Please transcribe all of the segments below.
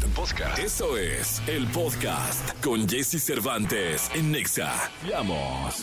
Este eso es el podcast con Jesse Cervantes en Nexa. Vamos.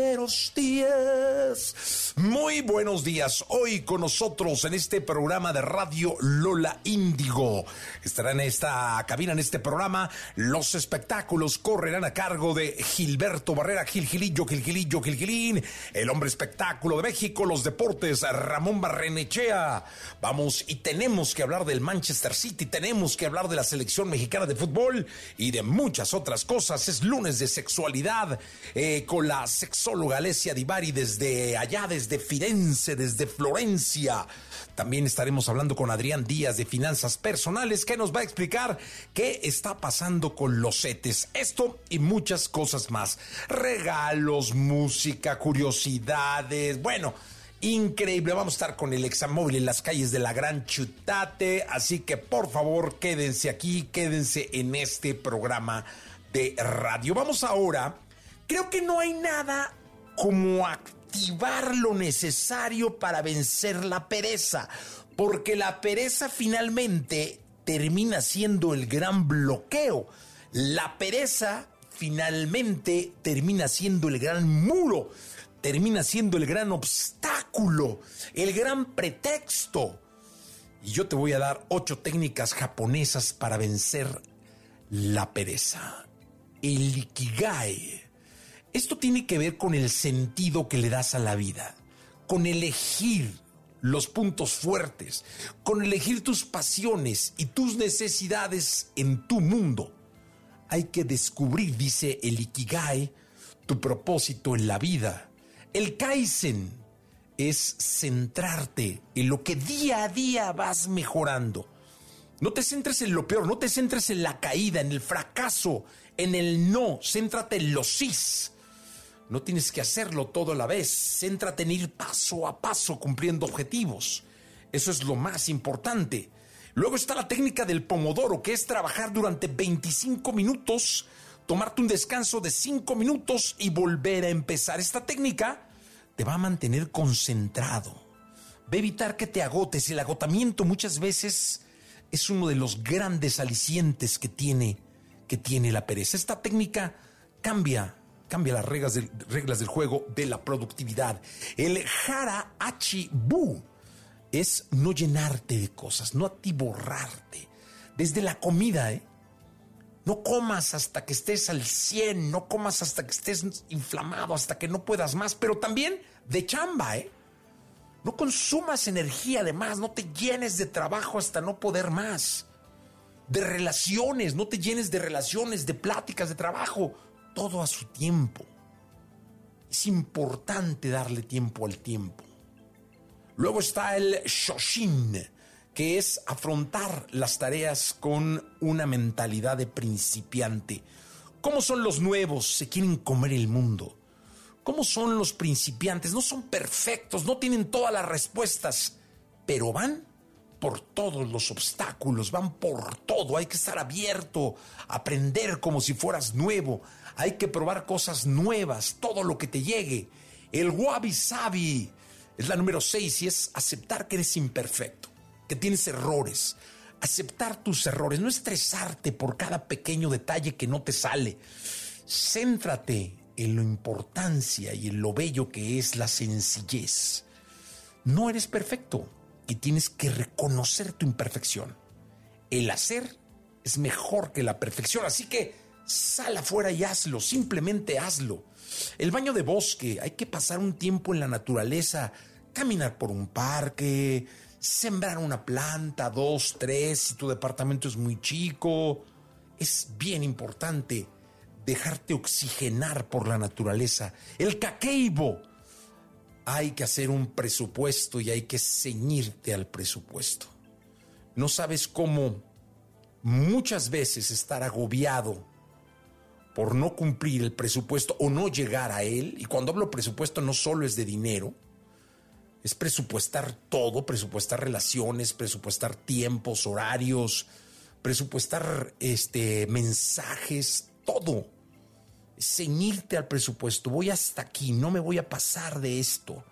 días. Muy buenos días. Hoy con nosotros en este programa de radio Lola Índigo. Estará en esta cabina, en este programa, los espectáculos correrán a cargo de Gilberto Barrera, Gil Gilillo, Gil Gilillo, Gil Gilín, el hombre espectáculo de México, los deportes, Ramón Barrenechea. Vamos, y tenemos que hablar del Manchester City, tenemos que hablar de la selección mexicana de fútbol y de muchas otras cosas. Es lunes de sexualidad eh, con la sexóloga Alessia Divari desde allá, desde Firenze, desde Florencia. También estaremos hablando con Adrián Díaz de Finanzas Personales que nos va a explicar qué está pasando con los CETES. Esto y muchas cosas más. Regalos, música, curiosidades. Bueno, increíble. Vamos a estar con el examóvil en las calles de la Gran Chutate. Así que por favor quédense aquí, quédense en este programa de radio. Vamos ahora. Creo que no hay nada como activar lo necesario para vencer la pereza, porque la pereza finalmente termina siendo el gran bloqueo. La pereza finalmente termina siendo el gran muro, termina siendo el gran obstáculo, el gran pretexto. Y yo te voy a dar ocho técnicas japonesas para vencer la pereza. El ikigai esto tiene que ver con el sentido que le das a la vida, con elegir los puntos fuertes, con elegir tus pasiones y tus necesidades en tu mundo. Hay que descubrir, dice el Ikigai, tu propósito en la vida. El Kaizen es centrarte en lo que día a día vas mejorando. No te centres en lo peor, no te centres en la caída, en el fracaso, en el no, céntrate en los sís no tienes que hacerlo todo a la vez. Céntrate en ir paso a paso cumpliendo objetivos. Eso es lo más importante. Luego está la técnica del pomodoro, que es trabajar durante 25 minutos, tomarte un descanso de 5 minutos y volver a empezar. Esta técnica te va a mantener concentrado. Va a evitar que te agotes. El agotamiento muchas veces es uno de los grandes alicientes que tiene, que tiene la pereza. Esta técnica cambia cambia las reglas del, juego de la productividad. El Hara Bu es no llenarte de cosas, no atiborrarte. Desde la comida, ¿eh? No comas hasta que estés al 100, no comas hasta que estés inflamado, hasta que no puedas más, pero también de chamba, ¿eh? No consumas energía de más, no te llenes de trabajo hasta no poder más. De relaciones, no te llenes de relaciones, de pláticas, de trabajo todo a su tiempo. Es importante darle tiempo al tiempo. Luego está el Shoshin, que es afrontar las tareas con una mentalidad de principiante. ¿Cómo son los nuevos? Se quieren comer el mundo. ¿Cómo son los principiantes? No son perfectos, no tienen todas las respuestas, pero van por todos los obstáculos, van por todo. Hay que estar abierto, aprender como si fueras nuevo, hay que probar cosas nuevas, todo lo que te llegue. El wabi sabi es la número seis y es aceptar que eres imperfecto, que tienes errores. Aceptar tus errores, no estresarte por cada pequeño detalle que no te sale. Céntrate en la importancia y en lo bello que es la sencillez. No eres perfecto y tienes que reconocer tu imperfección. El hacer es mejor que la perfección, así que Sal afuera y hazlo, simplemente hazlo. El baño de bosque, hay que pasar un tiempo en la naturaleza, caminar por un parque, sembrar una planta, dos, tres, si tu departamento es muy chico. Es bien importante dejarte oxigenar por la naturaleza. El caqueibo. Hay que hacer un presupuesto y hay que ceñirte al presupuesto. no sabes cómo muchas veces estar agobiado por no cumplir el presupuesto o no llegar a él, y cuando hablo presupuesto no solo es de dinero, es presupuestar todo, presupuestar relaciones, presupuestar tiempos, horarios, presupuestar este, mensajes, todo. Ceñirte al presupuesto, voy hasta aquí, no me voy a pasar de esto.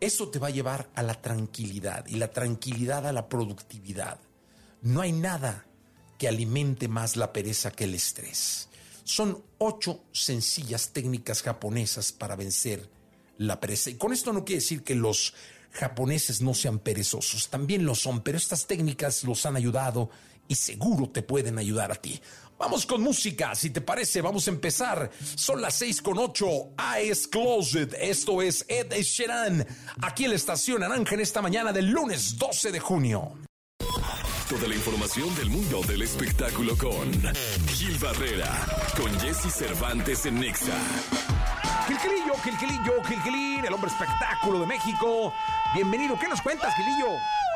Eso te va a llevar a la tranquilidad y la tranquilidad a la productividad. No hay nada que alimente más la pereza que el estrés. Son ocho sencillas técnicas japonesas para vencer la pereza. Y con esto no quiere decir que los japoneses no sean perezosos, también lo son, pero estas técnicas los han ayudado y seguro te pueden ayudar a ti. Vamos con música, si te parece, vamos a empezar. Son las seis con ocho. Eyes Closed. Esto es Ed Sheeran. Aquí en la estación Naranja en esta mañana del lunes 12 de junio. Toda la información del mundo del espectáculo con Gil Barrera, con Jesse Cervantes en Nexa. Gilquilillo, Gilquilillo, Gilquilín, el hombre espectáculo de México. Bienvenido, ¿qué nos cuentas, Gilillo?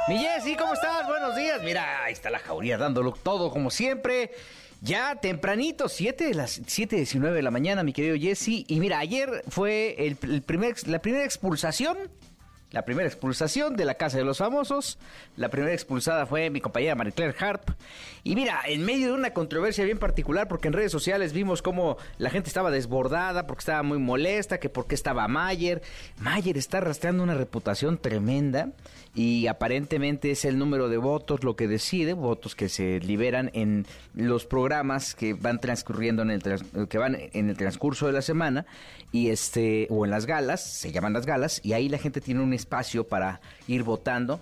Mi Jessy, ¿cómo estás? Buenos días. Mira, ahí está la jauría dándolo todo como siempre. Ya tempranito, 7 de las 7.19 de la mañana, mi querido Jesse. Y mira, ayer fue el, primer, la primera expulsación la primera expulsación de la Casa de los Famosos. La primera expulsada fue mi compañera Marie Claire Harp. Y mira, en medio de una controversia bien particular, porque en redes sociales vimos cómo la gente estaba desbordada, porque estaba muy molesta, que porque estaba Mayer. Mayer está arrastrando una reputación tremenda y aparentemente es el número de votos lo que decide, votos que se liberan en los programas que van transcurriendo en el que van en el transcurso de la semana y este o en las galas, se llaman las galas y ahí la gente tiene un espacio para ir votando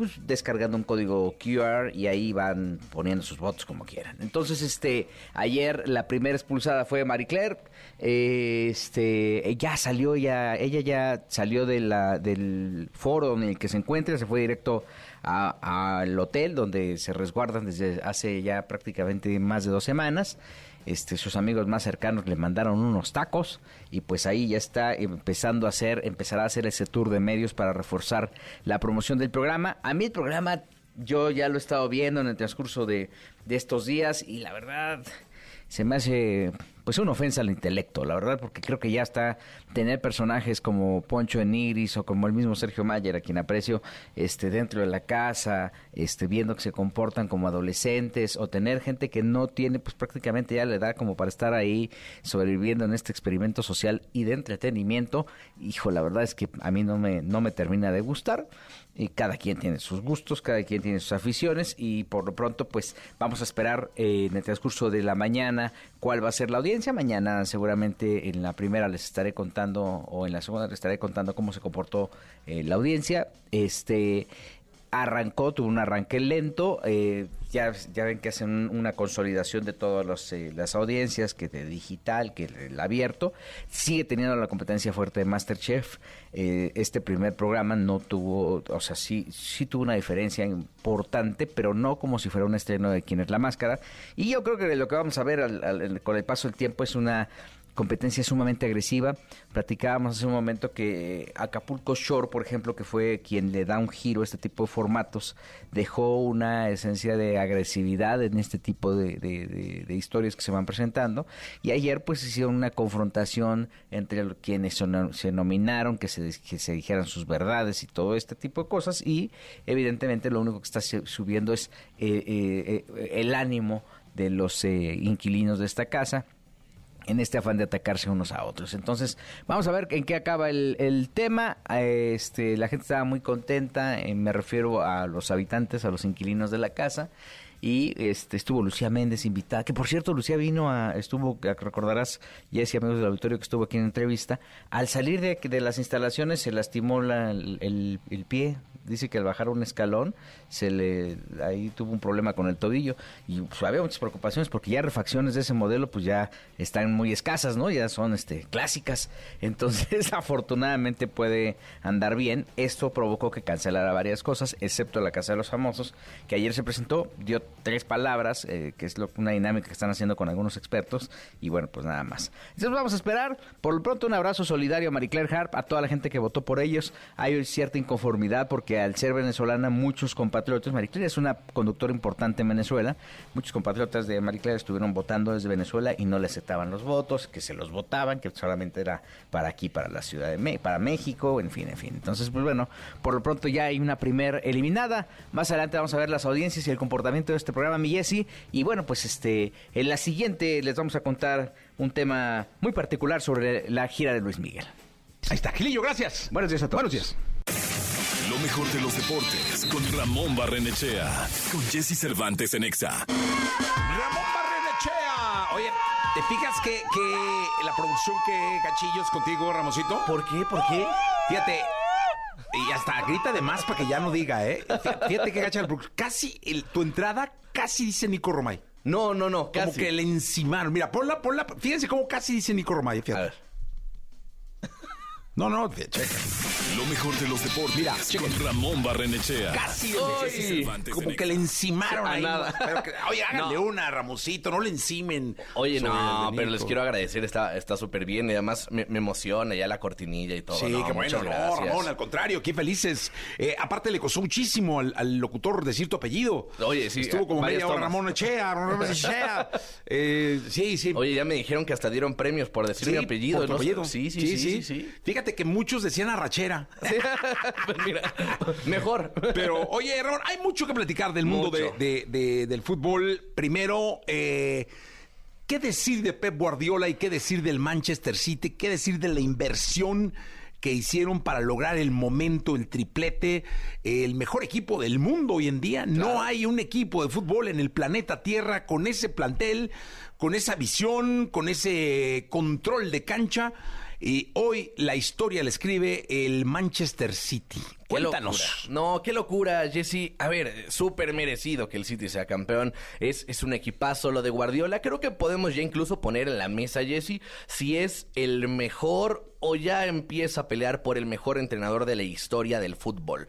pues, descargando un código QR y ahí van poniendo sus votos como quieran. Entonces, este, ayer la primera expulsada fue Marie Claire, este, ya salió ya, ella ya salió de la, del foro en el que se encuentra, se fue directo al hotel donde se resguardan desde hace ya prácticamente más de dos semanas. Este, sus amigos más cercanos le mandaron unos tacos y pues ahí ya está empezando a hacer, empezará a hacer ese tour de medios para reforzar la promoción del programa. A mí el programa yo ya lo he estado viendo en el transcurso de, de estos días y la verdad se me hace pues una ofensa al intelecto, la verdad, porque creo que ya está tener personajes como Poncho Enigris o como el mismo Sergio Mayer, a quien aprecio, este, dentro de la casa, este, viendo que se comportan como adolescentes, o tener gente que no tiene, pues prácticamente ya la edad como para estar ahí sobreviviendo en este experimento social y de entretenimiento, hijo, la verdad es que a mí no me, no me termina de gustar y cada quien tiene sus gustos, cada quien tiene sus aficiones y por lo pronto pues vamos a esperar eh, en el transcurso de la mañana cuál va a ser la audiencia. Mañana seguramente en la primera les estaré contando o en la segunda les estaré contando cómo se comportó eh, la audiencia. Este arrancó, tuvo un arranque lento, eh, ya, ya ven que hacen una consolidación de todas eh, las audiencias, que de digital, que el, abierto, sigue teniendo la competencia fuerte de Masterchef, eh, este primer programa no tuvo, o sea, sí, sí tuvo una diferencia importante, pero no como si fuera un estreno de Quién es la Máscara, y yo creo que lo que vamos a ver con el paso del tiempo es una competencia sumamente agresiva. Platicábamos hace un momento que Acapulco Shore, por ejemplo, que fue quien le da un giro a este tipo de formatos, dejó una esencia de agresividad en este tipo de, historias que se van presentando. Y ayer pues hicieron una confrontación entre quienes se nominaron, que se, dijeran sus verdades y todo este tipo de cosas. Y evidentemente lo único que está subiendo es eh, eh, eh, el ánimo de los inquilinos de esta casa en este afán de atacarse unos a otros. Entonces, vamos a ver en qué acaba el, tema. Este, la gente estaba muy contenta, eh, me refiero a los habitantes, a los inquilinos de la casa. Y este, estuvo Lucía Méndez invitada, que por cierto Lucía vino a, estuvo, recordarás, Jessy, amigos del auditorio que estuvo aquí en entrevista, al salir de, de las instalaciones se lastimó la, el, el pie, dice que al bajar un escalón se le ahí tuvo un problema con el tobillo y pues, había muchas preocupaciones porque ya refacciones de ese modelo pues ya están muy escasas, ¿no? Ya son este clásicas. Entonces, afortunadamente puede andar bien. Esto provocó que cancelara varias cosas, excepto la Casa de los Famosos, que ayer se presentó, dio tres palabras, eh, que es lo, una dinámica que están haciendo con algunos expertos y bueno, pues nada más. Entonces vamos a esperar. Por lo pronto un abrazo solidario a Marie Claire Harp, a toda la gente que votó por ellos. Hay cierta inconformidad porque que al ser venezolana muchos compatriotas, Mariclara es una conductora importante en Venezuela, muchos compatriotas de Mariclara estuvieron votando desde Venezuela y no le aceptaban los votos, que se los votaban, que solamente era para aquí, para la Ciudad de México, para México, en fin, en fin. Entonces, pues bueno, por lo pronto ya hay una primer eliminada. Más adelante vamos a ver las audiencias y el comportamiento de este programa, mi Jessy. Y bueno, pues este, en la siguiente les vamos a contar un tema muy particular sobre la gira de Luis Miguel. Ahí está, Gilillo, gracias. Buenos días a todos. Buenos días. Lo mejor de los deportes con Ramón Barrenechea. Con Jesse Cervantes en Exa. Ramón Barrenechea. Oye, ¿te fijas que, que la producción que Gachillos contigo, Ramosito? ¿Por qué? ¿Por qué? Fíjate. Y hasta grita de más para que ya no diga, ¿eh? Fíjate que gacha. Casi el- tu entrada casi dice Nico Romay. No, no, no, Como casi. que le encimaron. Mira, ponla, ponla. Fíjense cómo casi dice Nico Romay. A Fíjate. ver. No, no, checa. Lo mejor de los deportes Mira, con Ramón Barrenechea. Casi como que le encimaron A ahí. nada. Pero que- oye, háganle No. una, Ramosito, no le encimen. Oye, no, pero les quiero agradecer, está está súper bien y además me, me emociona ya la cortinilla y todo. Sí, no, qué bueno, no. Ramón, al contrario, qué felices. Eh, aparte le costó muchísimo al, al locutor decir tu apellido. Oye, sí, Estuvo como media hora. Ramón Echea, Ramón Echea. Eh, sí, sí. Oye, ya me dijeron que hasta dieron premios por decir Sí, mi apellido. por tu ¿no? apellido. Sí, sí, sí, sí, sí. Fíjate que muchos decían arrachera. Sí. Pues mira, mejor. Pero, oye, Ramón, hay mucho que platicar del mundo de, Mucho. de- de- del fútbol. Primero, eh, ¿qué decir de Pep Guardiola y qué decir del Manchester City? ¿Qué decir de la inversión que hicieron para lograr el momento, el triplete, el mejor equipo del mundo hoy en día? No hay un equipo de fútbol en el planeta Tierra con ese plantel, con esa visión, con ese control de cancha. Y hoy la historia la escribe el Manchester City. Cuéntanos. No, qué locura, Jesse. A ver, súper merecido que el City sea campeón. Es, es un equipazo lo de Guardiola. Creo que podemos ya incluso poner en la mesa, Jesse, si es el mejor o ya empieza a pelear por el mejor entrenador de la historia del fútbol.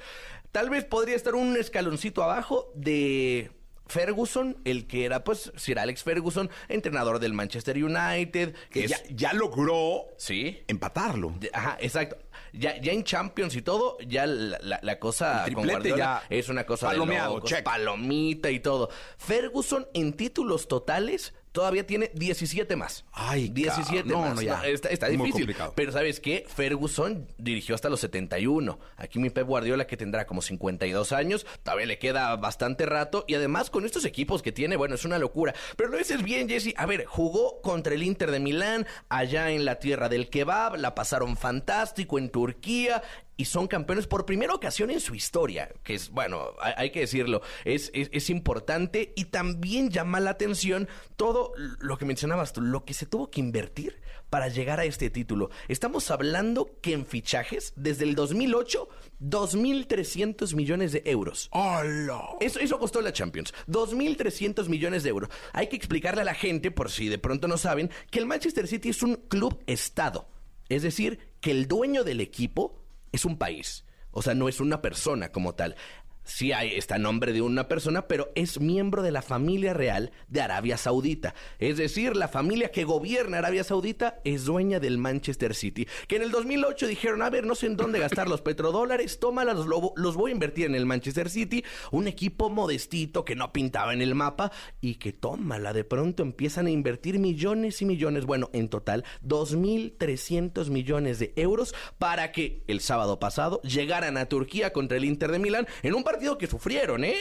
Tal vez podría estar un escaloncito abajo de Ferguson, el que era pues Sir Alex Ferguson, entrenador del Manchester United, que ya, logró Sí. empatarlo. Ajá, exacto. Ya, ya en Champions y todo, ya la, la- la cosa El con Guardiola ya es una cosa palomeado, de locos, palomita y todo. Ferguson en títulos totales todavía tiene 17 más. Ay, 17 ca- no, más. no, ya. está, está Muy difícil. complicado. Pero ¿sabes qué? Ferguson dirigió hasta los 71. Aquí mi Pep Guardiola que tendrá como 52 años, todavía le queda bastante rato y además con estos equipos que tiene, bueno, es una locura. Pero lo dices bien, Jesse. A ver, jugó contra el Inter de Milán allá en la tierra del kebab, la pasaron fantástico en Turquía y son campeones por primera ocasión en su historia, que es, bueno, hay, hay que decirlo, es, es, es importante y también llama la atención todo lo que mencionabas tú, lo que se tuvo que invertir para llegar a este título. Estamos hablando que en fichajes, desde el 2008, 2.300 millones de euros. ¡Hola! Eso, eso costó la Champions. 2.300 millones de euros. Hay que explicarle a la gente, por si de pronto no saben, que el Manchester City es un club estado. Es decir, que el dueño del equipo es un país. O sea, no es una persona como tal. Sí hay, está nombre de una persona, pero es miembro de la familia real de Arabia Saudita. Es decir, la familia que gobierna Arabia Saudita es dueña del Manchester City. Que en el 2008 dijeron, a ver, no sé en dónde gastar los petrodólares, tómalos, lo- los voy a invertir en el Manchester City. Un equipo modestito que no pintaba en el mapa y que tómala, de pronto empiezan a invertir millones y millones, bueno, en total, 2.300 millones de euros para que el sábado pasado llegaran a Turquía contra el Inter de Milán en un partido que sufrieron, ¿eh?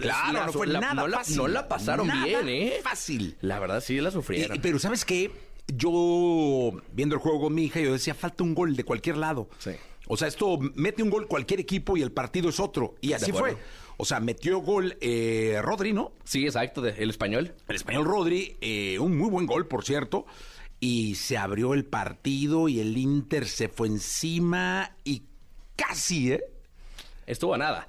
Claro, La- no fue la- nada no la, fácil. no la pasaron Nada bien, ¿eh? fácil. La verdad sí la Y- sufrieron. pero ¿sabes qué? Yo, viendo el juego con mi hija, yo decía, falta un gol de cualquier lado. Sí. O sea, esto mete un gol cualquier equipo y el partido es otro. Y así fue. O sea, metió gol eh, Rodri, ¿no? Sí, exacto, de- el español. El español Rodri, eh, un muy buen gol, por cierto. Y se abrió el partido y el Inter se fue encima y casi, ¿eh? Estuvo a nada.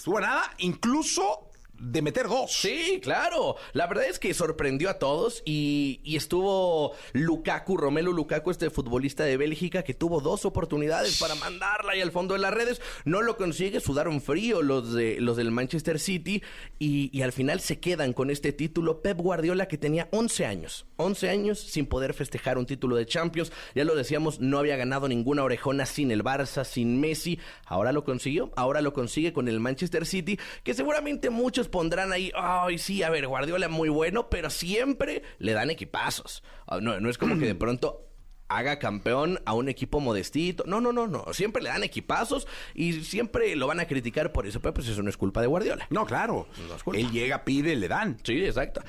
Estuvo nada. Incluso de meter dos. Sí, claro. La verdad es que sorprendió a todos y, y estuvo Lukaku, Romelu Lukaku, este futbolista de Bélgica, que tuvo dos oportunidades para mandarla ahí al fondo de las redes. No lo consigue, sudaron frío los, de, los del Manchester City y, y al final se quedan con este título. Pep Guardiola, que tenía 11 años, 11 años sin poder festejar un título de Champions. Ya lo decíamos, no había ganado ninguna orejona sin el Barça, sin Messi. Ahora lo consiguió, ahora lo consigue con el Manchester City, que seguramente muchos pondrán ahí, ay, sí, a ver, Guardiola muy bueno, pero siempre le dan equipazos. Ah, No, no es como que de pronto haga campeón a un equipo modestito. No, no, no, no. Siempre le dan equipazos y siempre lo van a criticar por eso, pero pues eso no es culpa de Guardiola. No, claro. No es culpa. Él llega, pide, le dan. Sí, exacto.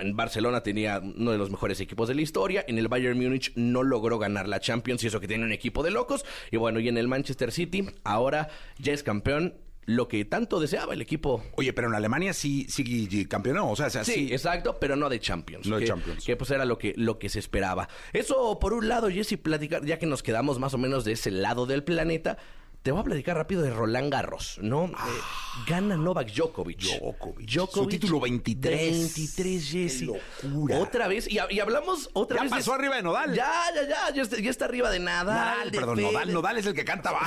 En Barcelona tenía uno de los mejores equipos de la historia. En el Bayern Múnich no logró ganar la Champions y eso que tiene un equipo de locos. Y bueno, y en el Manchester City ahora ya es campeón. Lo que tanto deseaba el equipo. Oye, pero en Alemania sí, sí campeonó. O sea, o sea, Sí, sí. exacto, pero no de Champions. No de Champions. Que pues era lo que, lo que se esperaba. Eso por un lado, Jesse, platicar, ya que nos quedamos más o menos de ese lado del planeta, te voy a platicar rápido de Roland Garros, ¿no? Eh, gana Novak Djokovic. Djokovic. Su título 23. 23, Jesse. Locura. Otra vez, y, y hablamos otra Ya vez. pasó arriba de Nodal. Ya, ya, ya, ya está, ya está arriba de Nadal. Nadal, de perdón. Nodal, Nodal es el que canta bajo.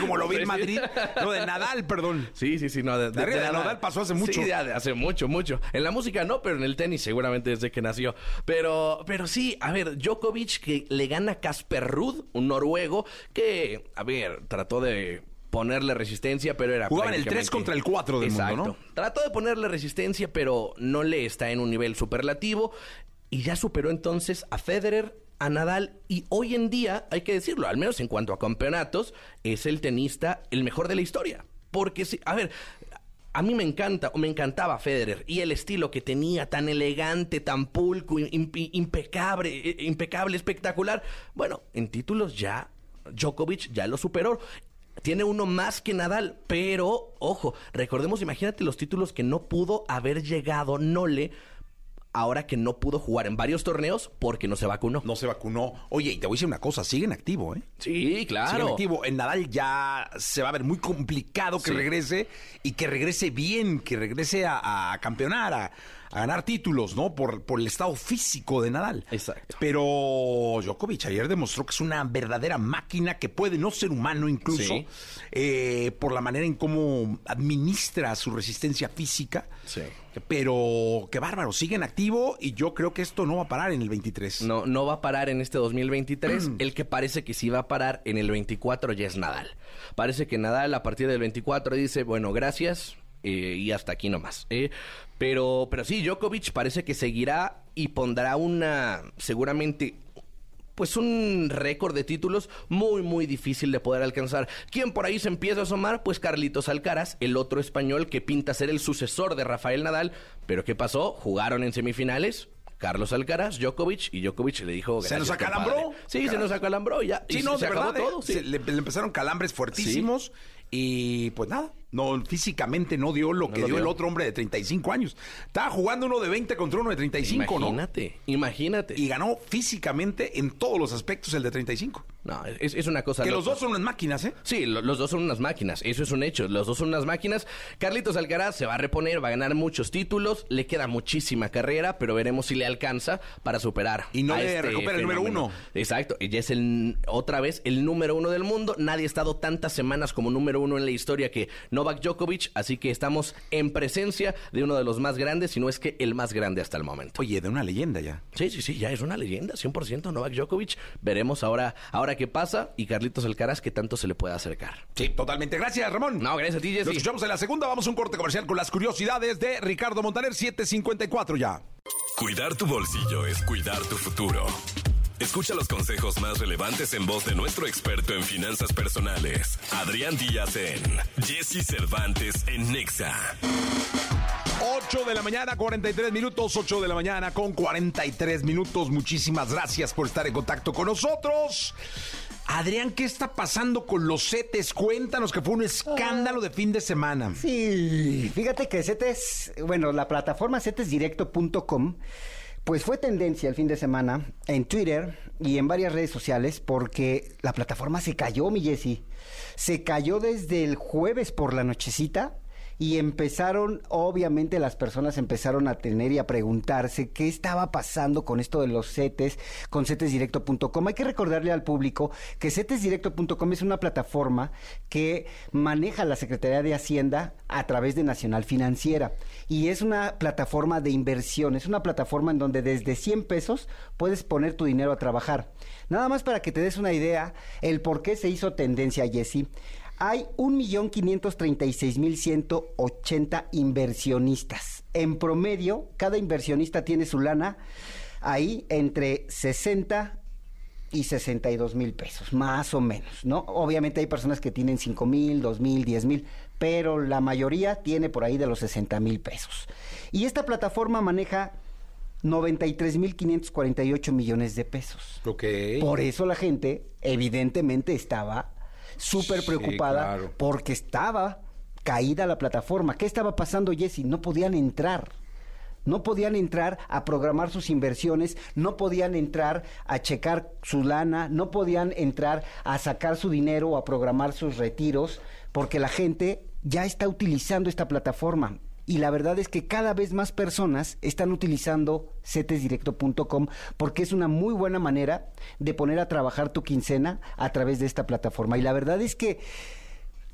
Como lo vi en. Madrid. No, de Nadal, perdón. Sí, sí, sí, no. De, De Nadal pasó hace mucho. Sí, ya de hace mucho, mucho. En la música no, pero en el tenis seguramente desde que nació. Pero, pero sí, a ver, Djokovic que le gana a Casper Ruud, un noruego, que, a ver, trató de ponerle resistencia, pero era Jugaban el prácticamente- 3 contra el 4 del mundo, Exacto. ¿no? Trató de ponerle resistencia, pero no le está en un nivel superlativo. Y ya superó entonces a Federer, a Nadal. Y hoy en día, hay que decirlo, al menos en cuanto a campeonatos, es el tenista el mejor de la historia. Porque, sí, a ver, a mí me encanta, o me encantaba Federer y el estilo que tenía, tan elegante, tan pulco, imp- impecable, eh, impecable, espectacular. Bueno, en títulos ya Djokovic ya lo superó. Tiene uno más que Nadal, pero ojo, recordemos, imagínate los títulos que no pudo haber llegado Nole ahora que no pudo jugar en varios torneos porque no se vacunó. No se vacunó. Oye, y te voy a decir una cosa, sigue en activo, ¿eh? Sí, Sigue en claro. activo. En Nadal ya se va a ver muy complicado que Sí. regrese y que regrese bien, que regrese a, a campeonar, a, a ganar títulos, ¿no? Por, por el estado físico de Nadal. Exacto. Pero Djokovic ayer demostró que es una verdadera máquina que puede no ser humano incluso Sí. eh, por la manera en cómo administra su resistencia física. Sí. Pero qué bárbaro, sigue en activo y yo creo que esto no va a parar en el 23. No, no va a parar en este 2023. el que parece que sí va a parar en el 24 ya es Nadal. Parece que Nadal a partir del 24 dice, bueno, gracias eh, y hasta aquí nomás. eh. Pero, pero sí, Djokovic parece que seguirá y pondrá una, seguramente, pues un récord de títulos muy, muy difícil de poder alcanzar. ¿Quién por ahí se empieza a asomar? Pues Carlitos Alcaraz, el otro español que pinta ser el sucesor de Rafael Nadal. Pero ¿qué pasó? Jugaron en semifinales. Carlos Alcaraz, Djokovic, y Djokovic le dijo... ¿Se nos "Gracias, acalambró? compadre". Sí, se nos acalambró ya. Sí, y no, se de verdad. todo. eh, sí. se le, le empezaron calambres fuertísimos y pues nada, no físicamente no dio lo que lo dio, el otro hombre de 35 años. Estaba jugando uno de 20 contra uno de 35, ¿no? Imagínate, imagínate. Y ganó físicamente en todos los aspectos el de 35. No, es, es una cosa Que los dos son unas máquinas, ¿eh? Sí, lo- los dos son unas máquinas, eso es un hecho, los dos son unas máquinas. Carlitos Alcaraz se va a reponer, va a ganar muchos títulos, le queda muchísima carrera, pero veremos si le alcanza para superar. Y no le este recupera el número uno. Exacto, y ya es el, otra vez el número uno del mundo. Nadie ha estado tantas semanas como número uno en la historia que Novak Djokovic, así que estamos en presencia de uno de los más grandes, si no es que el más grande hasta el momento. Oye, de una leyenda ya. Sí, sí, sí, ya es una leyenda, 100% Novak Djokovic. Veremos ahora, ahora qué pasa y Carlitos Alcaraz qué tanto se le puede acercar. Sí, totalmente. Gracias, Ramón. No, gracias a ti, Jesse. Nos escuchamos en la segunda. Vamos a un corte comercial con las curiosidades de Ricardo Montaner, 754 ya. Cuidar tu bolsillo es cuidar tu futuro. Escucha los consejos más relevantes en voz de nuestro experto en finanzas personales, Adrián Díaz en Jesse Cervantes en Nexa. 8 de la mañana, 43 minutos, 8 de la mañana con 43 minutos. Muchísimas gracias por estar en contacto con nosotros. Adrián, ¿qué está pasando con los CETES? Cuéntanos que fue un escándalo de fin de semana. Sí, fíjate que CETES, bueno, la plataforma cetesdirecto.com, pues fue tendencia el fin de semana en Twitter y en varias redes sociales porque la plataforma se cayó, mi Jessy. Se cayó desde el jueves por la nochecita y empezaron, obviamente las personas empezaron a tener y a preguntarse qué estaba pasando con esto de los CETES, con cetesdirecto.com. Hay que recordarle al público que cetesdirecto.com es una plataforma que maneja la Secretaría de Hacienda a través de Nacional Financiera y es una plataforma de inversión, es una plataforma en donde desde 100 pesos puedes poner tu dinero a trabajar. Nada más para que te des una idea el por qué se hizo tendencia, Jesse. Hay 1.536.180 inversionistas. En promedio, cada inversionista tiene su lana ahí entre 60 y 62 mil pesos, más o menos, ¿no? Obviamente hay personas que tienen 5 mil, 2 mil, 10 mil, pero la mayoría tiene por ahí de los 60 mil pesos. Y esta plataforma maneja 93 mil 548 millones de pesos. Ok. Por eso la gente, evidentemente, estaba súper Sí, preocupada claro. porque estaba caída la plataforma. ¿Qué estaba pasando, Jesse? No podían entrar. No podían entrar a programar sus inversiones, no podían entrar a checar su lana, no podían entrar a sacar su dinero o a programar sus retiros, porque la gente ya está utilizando esta plataforma. Y la verdad es que cada vez más personas están utilizando cetesdirecto.com porque es una muy buena manera de poner a trabajar tu quincena a través de esta plataforma. Y la verdad es que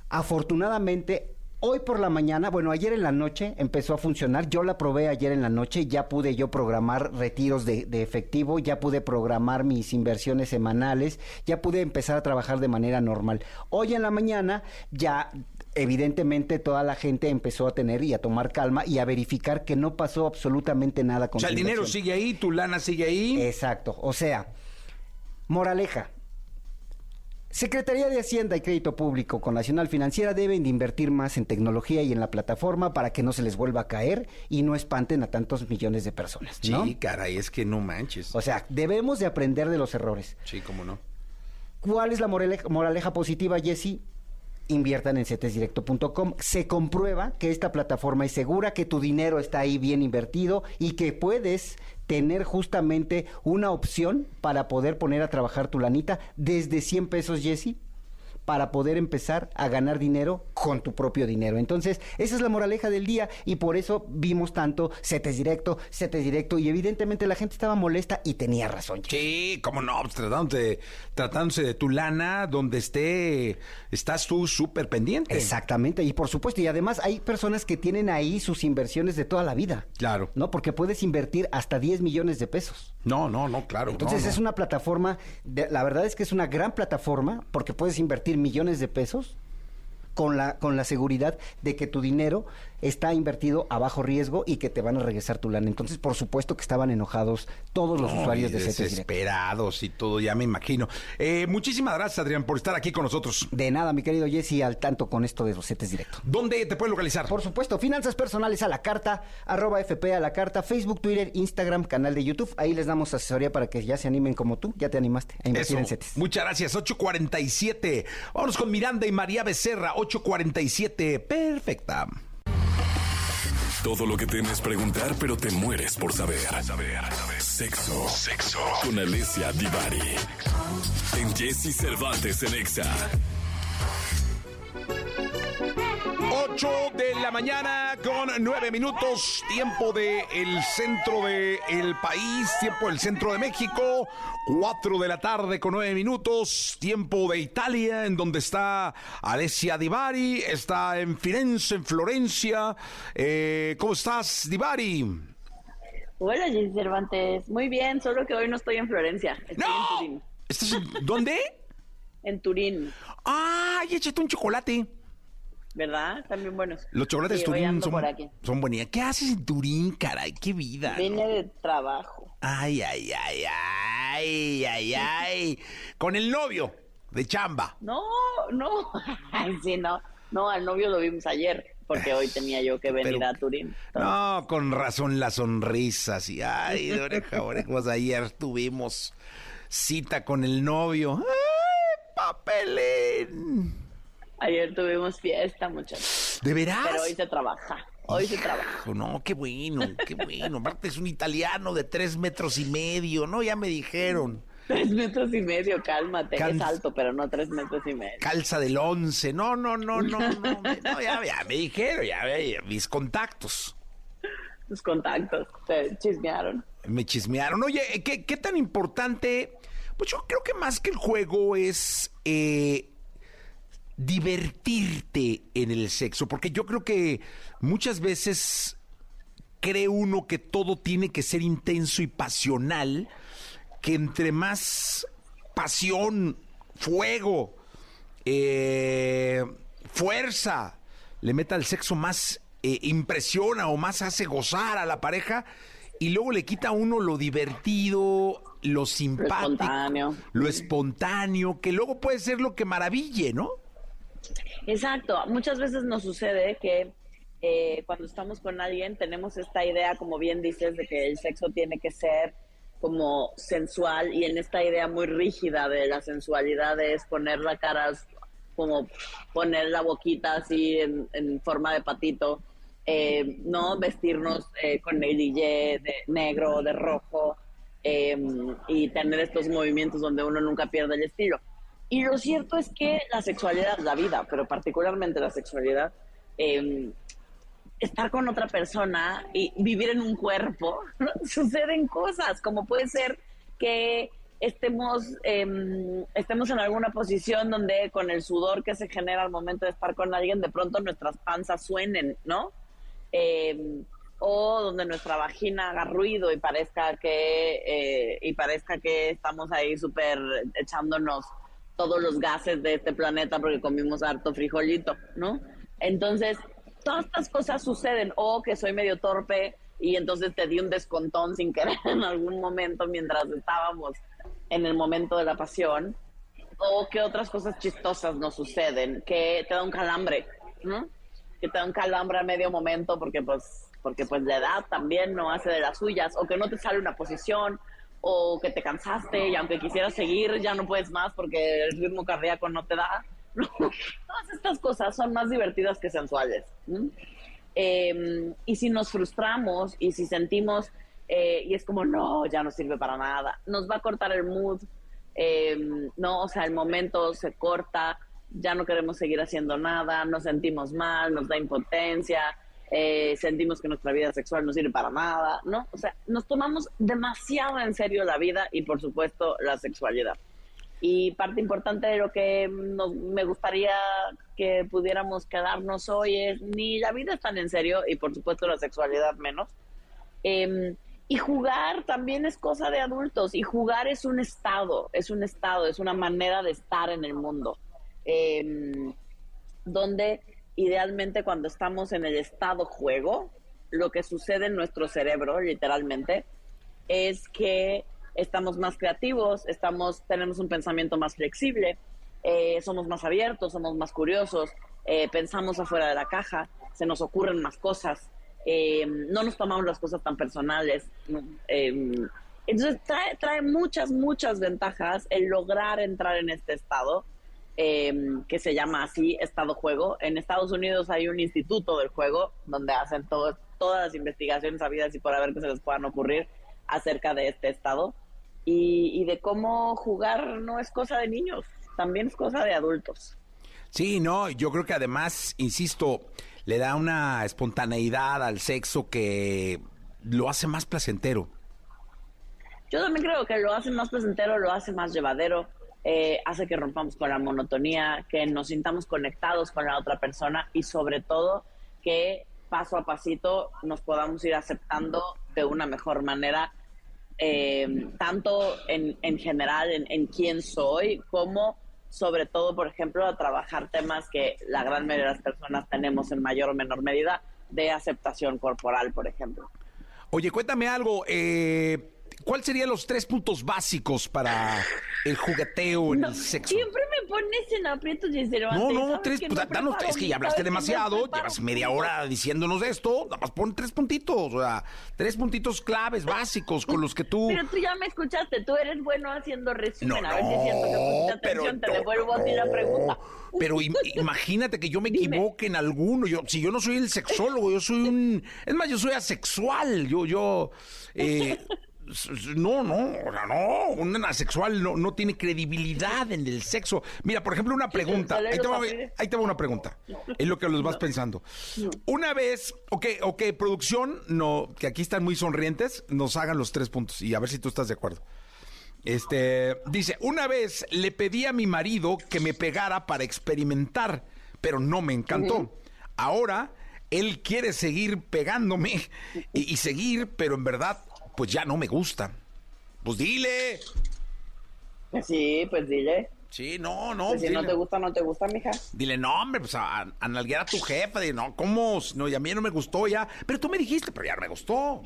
afortunadamente Hoy por la mañana, bueno, ayer en la noche empezó a funcionar. Yo la probé ayer en la noche, ya pude yo programar retiros de, de efectivo, ya pude programar mis inversiones semanales, ya pude empezar a trabajar de manera normal. Hoy en la mañana ya evidentemente toda la gente empezó a tener y a tomar calma y a verificar que no pasó absolutamente nada con O sea, el dinero sigue ahí, tu lana sigue ahí. Exacto. O sea, moraleja. Secretaría de Hacienda y Crédito Público con Nacional Financiera deben de invertir más en tecnología y en la plataforma para que no se les vuelva a caer y no espanten a tantos millones de personas, ¿no? Sí, caray, es que no manches. O sea, debemos de aprender de los errores. Sí, cómo no. ¿Cuál es la moraleja, moraleja positiva, Jesse? Inviertan en cetesdirecto.com. Se comprueba que esta plataforma es segura, que tu dinero está ahí bien invertido y que puedes tener justamente una opción para poder poner a trabajar tu lanita desde 100 pesos, Jesse, para poder empezar a ganar dinero con tu propio dinero. Entonces, esa es la moraleja del día y por eso vimos tanto CETES directo, CETES directo y evidentemente la gente estaba molesta y tenía razón. Sí, cómo no, pues, tratándose, tratándose de tu lana, donde esté, estás tú súper pendiente. Exactamente, y por supuesto, y además hay personas que tienen ahí sus inversiones de toda la vida. Claro. ¿No? Porque puedes invertir hasta 10 millones de pesos. No, no, no, claro. Entonces no, es una plataforma, de- la verdad es que es una gran plataforma porque puedes invertir millones de pesos con la, con la seguridad de que tu dinero está invertido a bajo riesgo y que te van a regresar tu lana. Entonces, por supuesto que estaban enojados todos los No, usuarios de CETES desesperados y todo, ya me imagino. Eh, muchísimas gracias, Adrián, por estar aquí con nosotros. De nada, mi querido Jesse, al tanto con esto de los CETES Directo. ¿Dónde te pueden localizar? Por supuesto, finanzas personales a la carta, arroba FP a la carta, Facebook, Twitter, Instagram, canal de YouTube. Ahí les damos asesoría para que ya se animen como tú. Ya te animaste a invertir Eso. en CETES. Muchas gracias. 847. Vámonos con Miranda y María Becerra. 847. Perfecta. Todo lo que temes preguntar, pero te mueres por saber. Saber, Sexo. Sexo. Con Alessia Divari. En Jesse Cervantes en Exa. 8 de la mañana con 9 minutos, tiempo del el centro del país, tiempo del centro de México, 4 de la tarde con 9 minutos, tiempo de Italia, en donde está Alessia Divari, está en Firenze, en Florencia. Eh, ¿Cómo estás, Divari? Hola, Jessy Cervantes. Muy bien, solo que hoy no estoy en Florencia. Estoy en ¡No! Turín. ¿Estás en dónde? En Turín, ¡Ay, échate un chocolate! ¿Verdad? También buenos. Los chocolates Sí, Turín son, son buenísimos. ¿Qué haces en Turín, caray? ¡Qué vida! ¿no? Vine de trabajo. Ay, ay, ay, ay, ay, ay. Con el novio de chamba. No, no. Ay, sí, no. No, al novio lo vimos ayer, porque hoy tenía yo que venir Pero- a Turín. No, con razón las sonrisas y ay, de oreja. Pues ayer tuvimos cita con el novio. ¡Ay, papelín! Ayer tuvimos fiesta, muchachos. ¿De veras? Pero hoy se trabaja. Hoy se trabaja. No, qué bueno, qué bueno. Aparte es un italiano de tres metros y medio, ¿no? Ya me dijeron. Tres metros y medio, cálmate. Cal- Es alto, pero no tres metros y medio. calza del 11. No, no, no, no, no. no, ya, ya me dijeron, ya, ya, mis contactos. Tus contactos te chismearon. Me chismearon. Oye, ¿qué, qué tan importante? Pues yo creo que más que el juego es eh, divertirte en el sexo, porque yo creo que muchas veces cree uno que todo tiene que ser intenso y pasional, que entre más pasión, fuego, eh, fuerza le meta al sexo más eh, impresiona o más hace gozar a la pareja y luego le quita a uno lo divertido, lo simpático, espontáneo. lo espontáneo, que luego puede ser lo que maraville, ¿no? Exacto. Muchas veces nos sucede que eh, cuando estamos con alguien tenemos esta idea, como bien dices, de que el sexo tiene que ser como sensual y en esta idea muy rígida de la sensualidad es poner la cara como poner la boquita así en, forma de patito, eh, no vestirnos eh, con negligé de negro, de rojo eh, y tener estos movimientos donde uno nunca pierde el estilo. Y lo cierto es que la sexualidad, la vida, pero particularmente la sexualidad, eh, estar con otra persona y vivir en un cuerpo, suceden cosas, como puede ser que estemos, eh, estemos en alguna posición donde con el sudor que se genera al momento de estar con alguien, de pronto nuestras panzas suenen, ¿no? Eh, o donde nuestra vagina haga ruido y parezca que, eh, y parezca que estamos ahí súper echándonos todos los gases de este planeta porque comimos harto frijolito, ¿no? Entonces, todas estas cosas suceden, o que soy medio torpe y entonces te di un descontón sin querer en algún momento mientras estábamos en el momento de la pasión, o que otras cosas chistosas nos suceden, que te da un calambre, ¿no? Que te da un calambre a medio momento porque pues, porque pues la edad también no hace de las suyas, o que no te sale una posición, o que te cansaste y aunque quisieras seguir ya no puedes más porque el ritmo cardíaco no te da. Todas estas cosas son más divertidas que sensuales. Eh, y si nos frustramos y si sentimos eh, y es como, no, ya no sirve para nada, nos va a cortar el mood, eh, no, o sea, el momento se corta, ya no queremos seguir haciendo nada, nos sentimos mal, nos da impotencia, eh, sentimos que nuestra vida sexual no sirve para nada, ¿no? O sea, nos tomamos demasiado en serio la vida y por supuesto la sexualidad. Y parte importante de lo que nos, me gustaría que pudiéramos quedarnos hoy es ni la vida es tan en serio y por supuesto la sexualidad menos. Eh, y jugar también es cosa de adultos y jugar es un estado, es un estado, es una manera de estar en el mundo. Eh, donde idealmente cuando estamos en el estado juego, lo que sucede en nuestro cerebro, literalmente, es que estamos más creativos, estamos, tenemos un pensamiento más flexible, eh, somos más abiertos, somos más curiosos, eh, pensamos afuera de la caja, se nos ocurren más cosas, eh, no nos tomamos las cosas tan personales. entonces trae muchas, muchas ventajas el lograr entrar en este estado eh, que se llama así, Estado Juego. En Estados Unidos hay un instituto del juego donde hacen todo, todas las investigaciones habidas y por haber que se les puedan ocurrir acerca de este estado y, y de cómo jugar no es cosa de niños, también es cosa de adultos. Sí, no, yo creo que además, insisto, le da una espontaneidad al sexo que lo hace más placentero. Yo también creo que lo hace más placentero, lo hace más llevadero, eh, hace que rompamos con la monotonía, que nos sintamos conectados con la otra persona y sobre todo que paso a pasito nos podamos ir aceptando de una mejor manera, eh, tanto en, en general en, en, quién soy, como sobre todo, por ejemplo, a trabajar temas que la gran mayoría de las personas tenemos en mayor o menor medida de aceptación corporal, por ejemplo. Oye, cuéntame algo. Eh, ¿Cuáles serían los tres puntos básicos para el jugueteo en no, el sexo? Siempre me pones en aprietos, Giselle. No, no, tres, pues, no danos, es que ya hablaste demasiado, llevas media hora diciéndonos esto, nada más pon tres puntitos, o sea, tres puntitos claves básicos con los que tú... Pero tú ya me escuchaste, tú eres bueno haciendo resumen, no, a ver si siento que pusiste atención, te devuelvo a ti la pregunta. Pero im imagínate que yo me equivoque en alguno, yo, si yo no soy el sexólogo, yo soy un... Es más, yo soy asexual, yo, yo... Eh, no, no, no, un asexual no, no tiene credibilidad en el sexo. Mira, por ejemplo, una pregunta. Ahí te, va, los papeles. ahí te va una pregunta. Es lo que los vas pensando. Una vez, ok, ok, producción, no, que aquí están muy sonrientes, nos hagan los tres puntos y a ver si tú estás de acuerdo. Este, dice, una vez le pedí a mi marido que me pegara para experimentar, pero no me encantó. Ahora él quiere seguir pegándome y, y seguir, pero en verdad, pues ya no me gusta. Pues dile. Sí, pues dile. Sí, no, no. Pues si no te gusta, no te gusta, mija. Dile, no, hombre, pues a, a nalguear a tu jefa. Dile, no, ¿cómo? No, y a mí no me gustó ya. Pero tú me dijiste, pero ya no me gustó.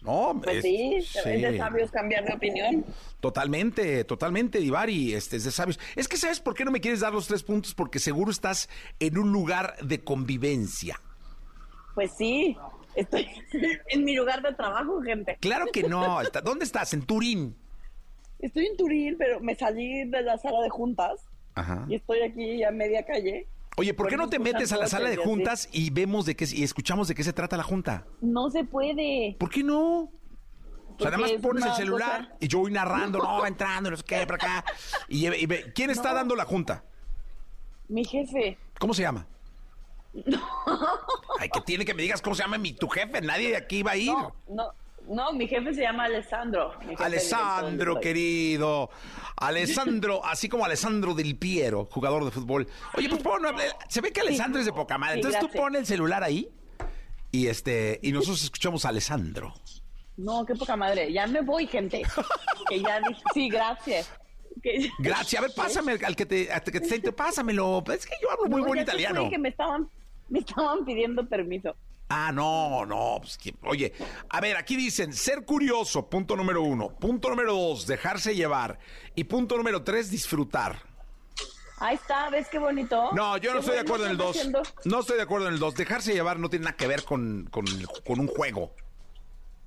No, Pues es- sí, es de sí. sabios cambiar de opinión. Totalmente, totalmente, Divari, este, es de sabios. Es que, ¿sabes por qué no me quieres dar los tres puntos? Porque seguro estás en un lugar de convivencia. Pues sí, estoy en mi lugar de trabajo, gente. Claro que no. ¿Dónde estás? En Turín. Estoy en Turín, pero me salí de la sala de juntas Ajá. y estoy aquí a media calle. Oye, ¿por qué no te metes a la sala de juntas y vemos de qué y escuchamos de qué se trata la junta? No se puede. ¿Por qué no? O sea, nada más es pones el celular cosa- y yo voy narrando, no, va entrando, no sé qué, por acá. Y, y ve- ¿quién está dando la junta? Mi jefe. ¿Cómo se llama? Ay, que tiene que me digas cómo se llama mi, tu jefe. Nadie de aquí va a ir. No, no, no, mi jefe se llama Alessandro. Alessandro, querido. Alessandro, así como Alessandro del Piero, jugador de fútbol. Oye, pues pon, se ve que Alessandro es de poca madre. Sí, Entonces tú gracias. pon el celular ahí y este y nosotros escuchamos a Alessandro. No, qué poca madre. Ya me voy, gente. que ya dije, sí, gracias. Que- Gracias. A ver, pásame al que te, al que te pásamelo. Es que yo hablo muy No, buen italiano. que me estaban, me estaban pidiendo permiso. Ah, no, no. Pues, que- oye, a ver, aquí dicen ser curioso, punto número uno. Punto número dos, dejarse llevar. Y punto número tres, disfrutar. Ahí está, ¿ves qué bonito? No, yo no estoy de acuerdo en el que 2. están haciendo- No estoy de acuerdo en el 2. Dejarse llevar no tiene nada que ver con, con, con un juego.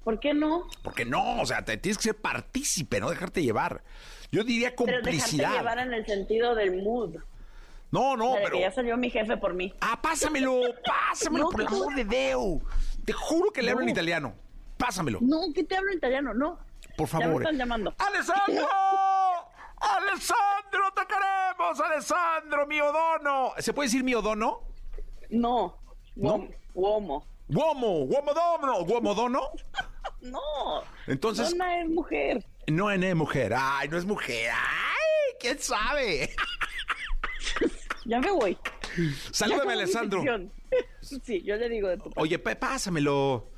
¿Por qué no? Porque no, o sea, te tienes que ser partícipe, no dejarte llevar. Yo diría Pero complicidad. llevar en el sentido del mood. No, no, O sea, de pero. que ya salió mi jefe por mí. Ah, pásamelo, pásamelo, No, por el no. amor de Dios. Te juro que le hablo en No. italiano. Pásamelo, No, ¿qué te hablo en italiano? No. por Ya me favor. están llamando. ¡Alessandro! ¡Alessandro, te queremos! ¡Alessandro, mio dono! ¿Se puede decir mio dono? No. ¿No? No. Uomo. ¡Uomo! ¡Uomo dono! ¿Uomo dono? No. Entonces- Donna es mujer. No es mujer. Ay, no es mujer. Ay, ¿quién sabe? Ya me voy. Salúdame, Alessandro. Sí, yo le digo de tu parte. Oye, pásamelo.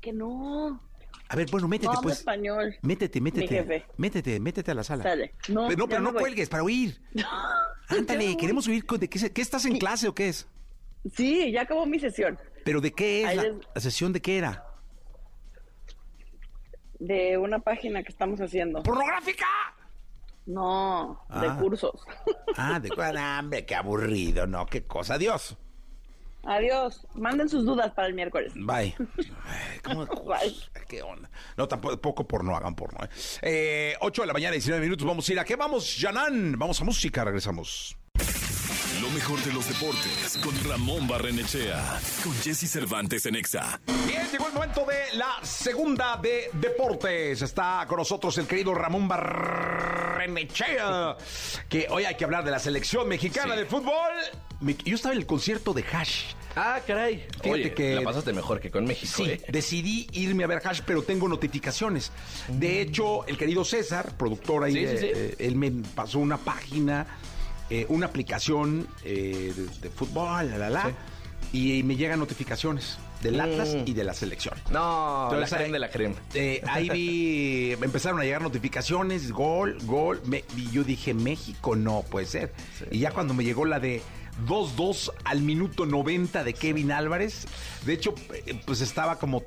Que no. A ver, bueno, métete, No pues. español. Métete, métete. jefe. Métete, métete a la sala. Sale. No, Pero no, pero no cuelgues, para oír. Ándale, queremos oír de qué, estás en clase o qué es. Sí, ya acabó mi sesión. Pero de qué es la, les- la sesión de qué era. De una página que estamos haciendo. ¡Pornográfica! No, de Ah. cursos. Ah, de cuál hambre, qué aburrido, no, qué cosa. Adiós. Adiós. Manden sus dudas para el miércoles. Bye. Ay, ¿cómo- Bye. ¿Qué onda? No, tampoco poco porno, hagan porno. ¿eh? Eh, 8 de la mañana, 19 minutos. Vamos a ir a qué vamos, Yanan. Vamos a música, regresamos. Lo mejor de los deportes con Ramón Barrenechea. Con Jesse Cervantes en Exa. Bien, llegó el momento de la segunda de deportes. Está con nosotros el querido Ramón Barrenechea. Que hoy hay que hablar de la selección mexicana de fútbol. Yo estaba en el concierto de Hash. Ah, caray. Fíjate Oye, que- la pasaste mejor que con México, Sí, ¿eh? decidí irme a ver Hash, pero tengo notificaciones. De hecho, el querido César, productor ahí, Sí, sí, de- sí. eh, él me pasó una página, eh, una aplicación eh, de, de fútbol, la, la, la, y, me llegan notificaciones del Atlas Mm. y de la selección. No, Entonces, la crema de la crema. Eh, ahí vi, empezaron a llegar notificaciones, gol, gol, me- y yo dije, México no puede ser. Y ya cuando me llegó la de 2-2 al minuto 90 de Kevin Álvarez, de hecho, eh, pues estaba como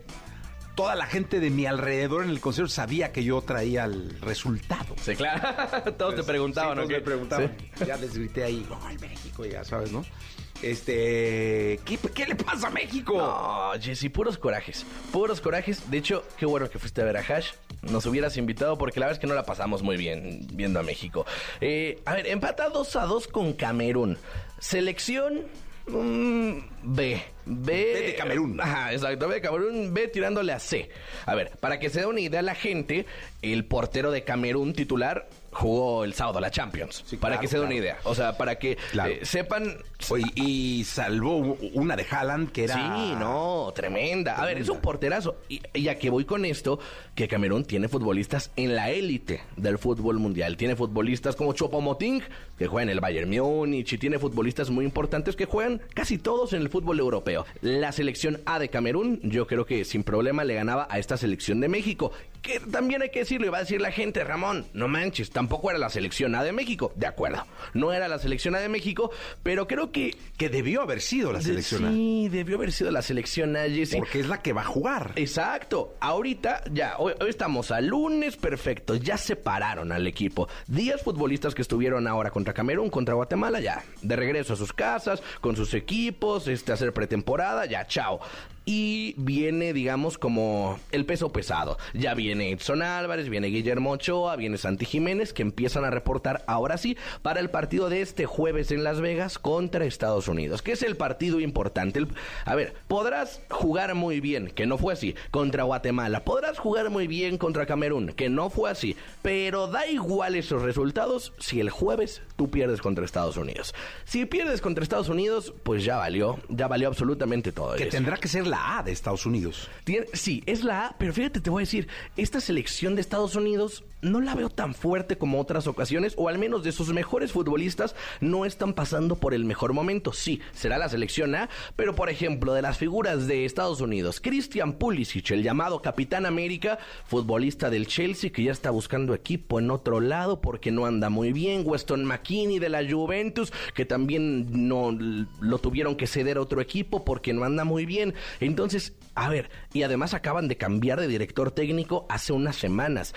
toda la gente de mi alrededor en el concierto sabía que yo traía el resultado. Sí, claro. Todos te preguntaban, Sí, todos ¿no? me preguntaban. Sí. Ya les grité ahí, gol México, ya sabes, ¿no? Este, ¿qué, qué le pasa a México? No, Jessy, puros corajes. Puros corajes. De hecho, qué bueno que fuiste a ver a Hash. Nos hubieras invitado porque la verdad es que no la pasamos muy bien viendo a México. Eh, a ver, empata 2 a 2 con Camerún. Selección mm, B. B, B de Camerún. Ajá, exacto. B de Camerún, B tirándole a C. A ver, para que se dé una idea la gente, el portero de Camerún titular jugó el sábado la Champions. Sí, para claro, que se dé una idea. O sea, para que Claro. eh, sepan. Oye, y salvó una de Haaland que era. Sí, no, tremenda. A ver, es un porterazo. Y, y a que voy con esto, que Camerún tiene futbolistas en la élite del fútbol mundial. Tiene futbolistas como Chopomoting, que juega en el Bayern Múnich, y tiene futbolistas muy importantes que juegan casi todos en el fútbol europeo. La selección A de Camerún, yo creo que sin problema le ganaba a esta selección de México. Que también hay que decirlo, y va a decir la gente, Ramón, no manches, tampoco era la selección A de México. De acuerdo, no era la selección A de México, pero creo que Que debió haber sido la selección A, Sí, debió haber sido la selección A, Jessy. Porque es la que va a jugar. Exacto. Ahorita, ya, hoy, hoy estamos a lunes, perfecto. Ya separaron al equipo. Días futbolistas que estuvieron ahora contra Camerún, contra Guatemala, ya. De regreso a sus casas, con sus equipos, este, hacer pretemporada, ya, chao. Y viene, digamos, como el peso pesado. Ya viene Edson Álvarez, viene Guillermo Ochoa, viene Santi Jiménez, que empiezan a reportar ahora sí para el partido de este jueves en Las Vegas contra Estados Unidos, que es el partido importante. El- a ver, podrás jugar muy bien, que no fue así, contra Guatemala. Podrás jugar muy bien contra Camerún, que no fue así. Pero da igual esos resultados si el jueves tú pierdes contra Estados Unidos. Si pierdes contra Estados Unidos, pues ya valió, ya valió absolutamente todo. Que eso. tendrá que ser la A de Estados Unidos. Sí, es la A, pero fíjate, te voy a decir, esta selección de Estados Unidos no la veo tan fuerte como otras ocasiones, o al menos de sus mejores futbolistas no están pasando por el mejor momento. Sí, será la selección A, pero por ejemplo, de las figuras de Estados Unidos, Christian Pulisic, el llamado Capitán América, futbolista del Chelsea que ya está buscando equipo en otro lado porque no anda muy bien, Weston McKinney de la Juventus, que también no lo tuvieron que ceder a otro equipo porque no anda muy bien. Entonces, a ver, y además acaban de cambiar de director técnico hace unas semanas.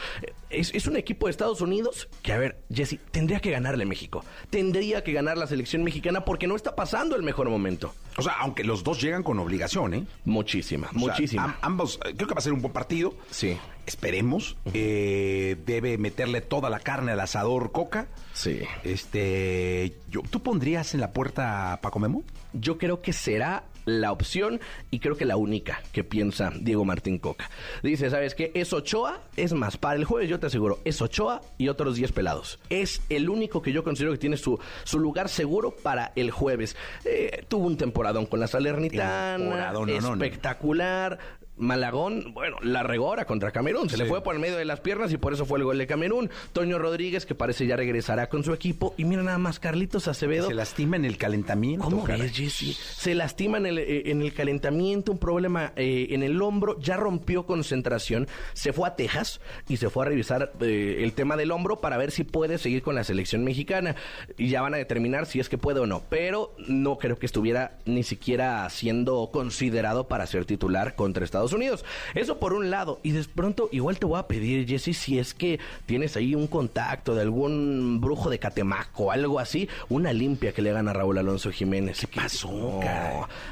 Es, es un equipo de Estados Unidos que, a ver, Jesse, tendría que ganarle México. Tendría que ganar la selección mexicana porque no está pasando el mejor momento. O sea, aunque los dos llegan con obligación, ¿eh? Muchísima, O muchísima. am- ambos, eh, creo que va a ser un buen partido. Sí. Esperemos. Eh, debe meterle toda la carne al asador Coca. Sí. Este, yo, ¿tú pondrías en la puerta a Paco Memo? yo creo que será la opción y creo que la única que piensa Diego Martín Coca. Dice, ¿sabes qué? Es Ochoa, es más, para el jueves yo te aseguro, es Ochoa y otros 10 pelados. Es el único que yo considero que tiene su, su lugar seguro para el jueves. Eh, tuvo un temporadón con la Salernitana, Temporadón, no, no, no. Malagón, bueno, la regora contra Camerún. Se le fue por el medio de las piernas y por eso fue el gol de Camerún. Toño Rodríguez, que parece ya regresará con su equipo. Y mira nada más, Carlitos Acevedo. Se lastima en el calentamiento. ¿Cómo ves, Jesse? Se lastima en el, eh, en el calentamiento, un problema eh, en el hombro, ya rompió concentración, se fue a Texas y se fue a revisar eh, el tema del hombro para ver si puede seguir con la selección mexicana. Y ya van a determinar si es que puede o no. Pero no creo que estuviera ni siquiera siendo considerado para ser titular contra Estados Unidos. Eso por un lado. Y de pronto, igual te voy a pedir, Jesse, si es que tienes ahí un contacto de algún brujo de Catemaco, algo así, una limpia que le hagan a Raúl Alonso Jiménez. ¿Qué pasó?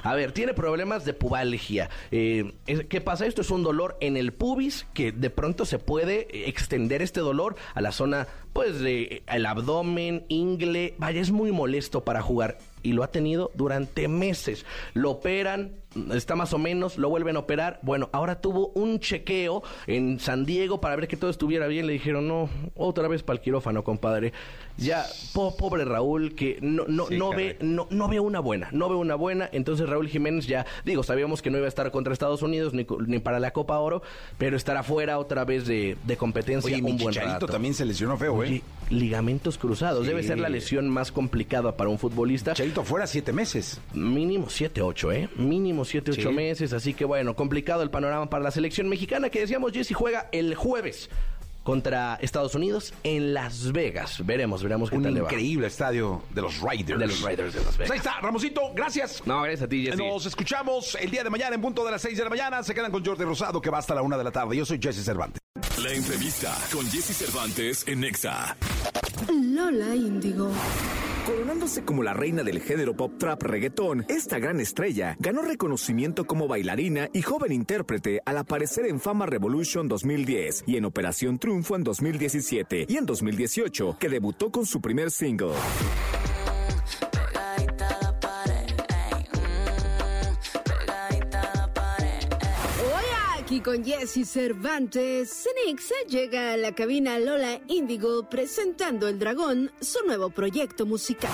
A ver, tiene problemas de pubalgia. Eh, ¿Qué pasa? Esto es un dolor en el pubis que de pronto se puede eh, extender este dolor a la zona, pues, de el abdomen, ingle. Vaya, es muy molesto para jugar y lo ha tenido durante meses. Lo operan, está más o menos, lo vuelven a operar. Bueno, ahora tuvo un chequeo en San Diego para ver que todo estuviera bien. Le dijeron, no, otra vez para el quirófano, compadre. Ya, po- pobre Raúl, que no, no, Sí, no caray. ve, no, no ve una buena, no ve una buena. Entonces Raúl Jiménez ya, digo, sabíamos que no iba a estar contra Estados Unidos ni, ni para la Copa Oro, pero estará fuera otra vez de, de competencia Oye, mi un buen chicharito rato. también se lesionó feo, Oye, ¿eh? ligamentos cruzados. Debe ser la lesión más complicada para un futbolista. Chicharito fuera siete meses. Mínimo 7, 8, ¿eh? Mínimo 7, 8 Sí. meses. Así que bueno, complicado el panorama para la selección mexicana que decíamos, Jesse juega el jueves contra Estados Unidos en Las Vegas. Veremos, veremos qué Un tal le va. increíble estadio de los Raiders. De los Raiders de Las Pues Vegas. ahí está, Ramosito, gracias. No, gracias a ti, Jesse. Nos escuchamos el día de mañana en punto de las 6 de la mañana. Se quedan con Jordi Rosado que va hasta la una de la tarde. Yo soy Jesse Cervantes. La entrevista con Jesse Cervantes en Nexa. Lola Índigo. Coronándose como la reina del género pop trap reggaetón, esta gran estrella ganó reconocimiento como bailarina y joven intérprete al aparecer en Fama Revolution 2010 y en Operación Triunfo triunfo en 2017 y en 2018, que debutó con su primer single. Y con Jesse Cervantes, Cenexa llega a la cabina Lola Indigo presentando El Dragón, su nuevo proyecto musical.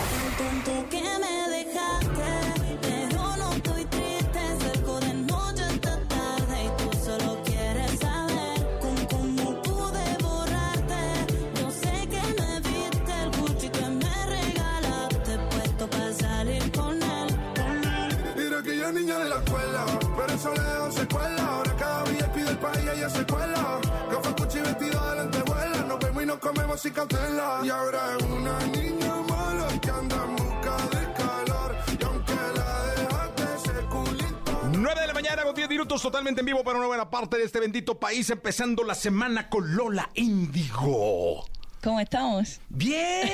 Niña de la escuela, pero eso lejos se cuela. Ahora cada VIP del país ella se cuela. Gafas Gucci vestida de lentejuela. Nos vemos y nos comemos sin cautela. Y ahora es una niña mala que anda en busca de calor. Y aunque la dejaste, ese culito 9 de la mañana con 10 minutos totalmente en vivo para una buena parte de este bendito país, empezando la semana con Lola Índigo. ¿Cómo estamos? Bien.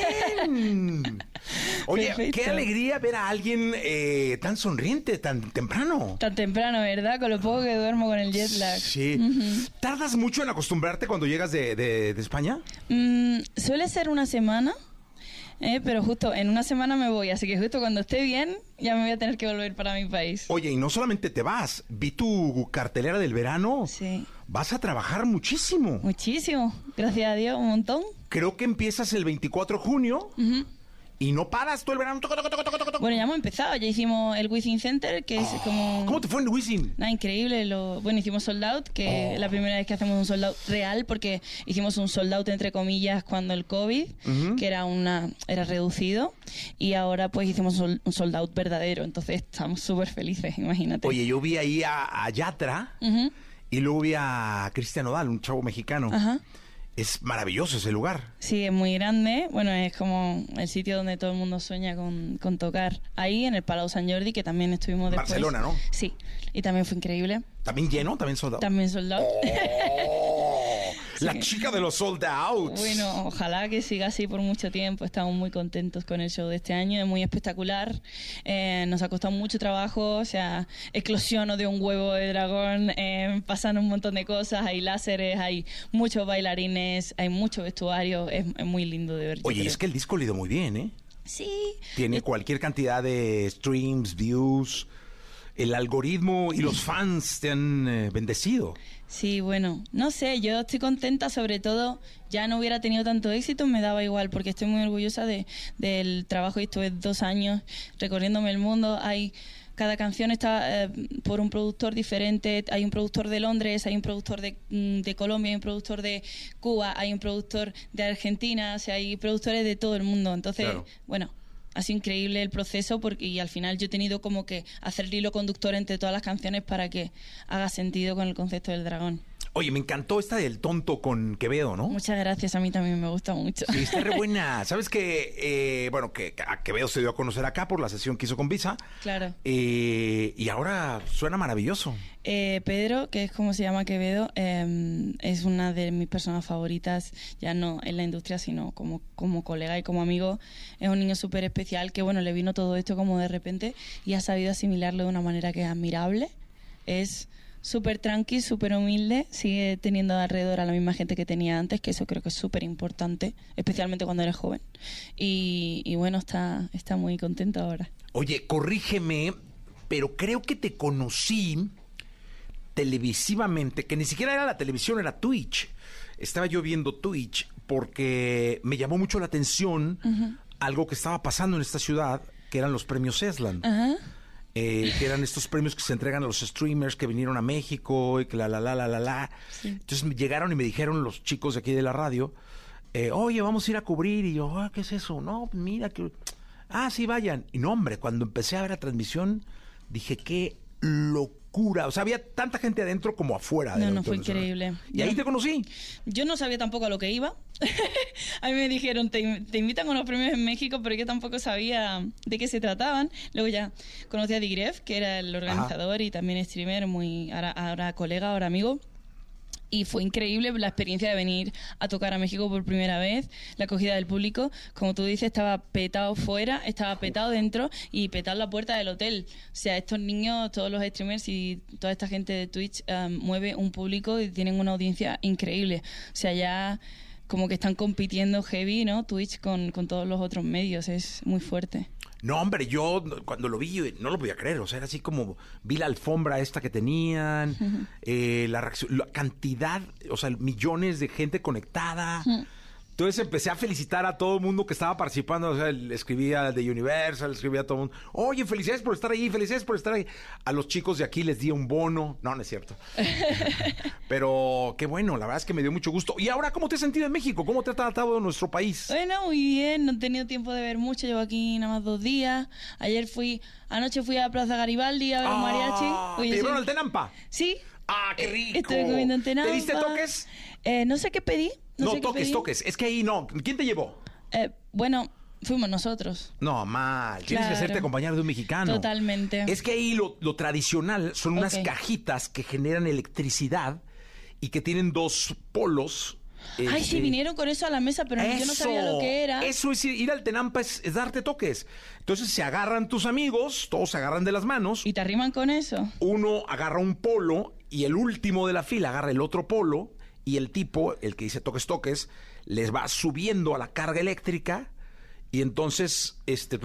Oye, Perfecto. qué alegría ver a alguien eh, tan sonriente, tan temprano. Tan temprano, ¿verdad? Con lo poco que duermo con el jet lag. Sí. ¿Tardas mucho en acostumbrarte cuando llegas de, de- de España? Mm, suele ser una semana, eh, pero justo en una semana me voy, así que justo cuando esté bien ya me voy a tener que volver para mi país. Oye, y no solamente te vas, vi tu cartelera del verano. Sí. Vas a trabajar muchísimo. Muchísimo, gracias a Dios, un montón. Creo que empiezas el 24 de junio y no paras todo el verano. Toco, toco, toco. Bueno, ya hemos empezado, ya hicimos el Wizzing Center, que es como... ¿Cómo te fue en el Wizzing? Nada, increíble. Lo, bueno, hicimos sold out, que es la primera vez que hacemos un sold out real, porque hicimos un sold out entre comillas cuando el COVID, que era una era reducido, y ahora pues hicimos un sol- un sold out verdadero. Entonces estamos súper felices, imagínate. Oye, yo vi ahí a, a Yatra Ujú, y luego vi a Cristian Odal, un chavo mexicano. Ajá. Es maravilloso ese lugar. Sí, es muy grande. Bueno, es como el sitio donde todo el mundo sueña con, con tocar. Ahí en el Palau San Jordi, que también estuvimos después. Barcelona, ¿no? Sí, y también fue increíble. También lleno, también soldado. También sold out. La chica de los sold outs. Bueno, ojalá que siga así por mucho tiempo. Estamos muy contentos con el show de este año, es muy espectacular. Eh, nos ha costado mucho trabajo, o sea, eclosiono de un huevo de dragón, eh, pasan un montón de cosas, hay láseres, hay muchos bailarines, hay mucho vestuario, es, es muy lindo de ver. Oye, creo. es que el disco le ha ido muy bien, ¿eh? Sí. Tiene cualquier cantidad de streams, views. El algoritmo y los fans te han eh, bendecido. Sí, bueno, no sé, yo estoy contenta, sobre todo, ya no hubiera tenido tanto éxito, me daba igual, porque estoy muy orgullosa de, del trabajo y estuve dos años recorriéndome el mundo. Hay cada canción está eh, por un productor diferente, hay un productor de Londres, hay un productor de, mm, de Colombia, hay un productor de Cuba, hay un productor de Argentina, o sea, hay productores de todo el mundo. Entonces, Claro. bueno, ha sido increíble el proceso porque y al final yo he tenido como que hacer el hilo conductor entre todas las canciones para que haga sentido con el concepto del dragón. Oye, me encantó esta del tonto con Quevedo, ¿no? Muchas gracias, a mí también me gusta mucho. Sí, está re buena. Sabes que, eh, bueno, que a Quevedo se dio a conocer acá por la sesión que hizo con Visa. Claro. Eh, y ahora suena maravilloso. Eh, Pedro, que es como se llama Quevedo, eh, es una de mis personas favoritas, ya no en la industria, sino como, como colega y como amigo. Es un niño súper especial que, bueno, le vino todo esto como de repente y ha sabido asimilarlo de una manera que es admirable. Es súper tranqui, súper humilde, sigue teniendo alrededor a la misma gente que tenía antes, que eso creo que es súper importante, especialmente cuando eres joven. Y, y bueno, está, está muy contento ahora. Oye, corrígeme, pero creo que te conocí televisivamente, que ni siquiera era la televisión, era Twitch. Estaba yo viendo Twitch porque me llamó mucho la atención algo que estaba pasando en esta ciudad, que eran los premios Esland. Ajá. Eh, que eran estos premios que se entregan a los streamers que vinieron a México y que la la la la la la. Entonces me llegaron y me dijeron los chicos de aquí de la radio, eh, oye, vamos a ir a cubrir. Y yo, ah, ¿qué es eso? No, mira que... Ah, sí, vayan. Y no, hombre, cuando empecé a ver la transmisión, dije, qué locura. O sea, había tanta gente adentro como afuera. No, no, fue increíble. Y ahí te conocí. Yo no sabía tampoco a lo que iba. a mí me dijeron, te, te invitan a unos premios en México, pero yo tampoco sabía de qué se trataban. Luego ya conocí a Digref, que era el organizador y también streamer, muy ahora, ahora colega, ahora amigo. Y fue increíble la experiencia de venir a tocar a México por primera vez, la acogida del público. Como tú dices, estaba petado fuera, estaba petado dentro y petado la puerta del hotel. O sea, estos niños, todos los streamers y toda esta gente de Twitch um, mueve un público y tienen una audiencia increíble. O sea, ya como que están compitiendo heavy, ¿no? Twitch con, con todos los otros medios, es muy fuerte. No, hombre, yo cuando lo vi no lo podía creer. O sea, era así como vi la alfombra esta que tenían, eh, la, reacción- la cantidad, o sea, millones de gente conectada. Entonces empecé a felicitar a todo el mundo que estaba participando. O sea, le escribía de Universal, le escribía a todo el mundo. Oye, felicidades por estar ahí, felicidades por estar ahí. A los chicos de aquí les di un bono. No, no es cierto. Pero qué bueno, la verdad es que me dio mucho gusto. ¿Y ahora cómo te has sentido en México? ¿Cómo te ha tratado nuestro país? Bueno, muy bien, no he tenido tiempo de ver mucho, llevo aquí nada más dos días. Ayer fui, anoche fui a Plaza Garibaldi a ver un mariachi. Ah, Oye, ¿Te llevaron al Tenampa? Sí. ¡Ah, qué rico! Estuve comiendo en Tenampa. ¿Te diste toques? Eh, no sé qué pedí. No, No, sé qué toques, toques. Es que ahí no. ¿Quién te llevó? Eh, bueno, fuimos nosotros. No, mal. Tienes que hacerte acompañar de un mexicano. Totalmente. Es que ahí lo, lo tradicional son unas cajitas que generan electricidad y que tienen dos polos. Ay, sí, este, vinieron con eso a la mesa, pero yo no sabía lo que era. Eso es ir, ir al Tenampa, es, es darte toques. Entonces se agarran tus amigos, todos se agarran de las manos. ¿Y te arriman con eso? Uno agarra un polo y el último de la fila agarra el otro polo y el tipo, el que dice toques toques, les va subiendo a la carga eléctrica y entonces este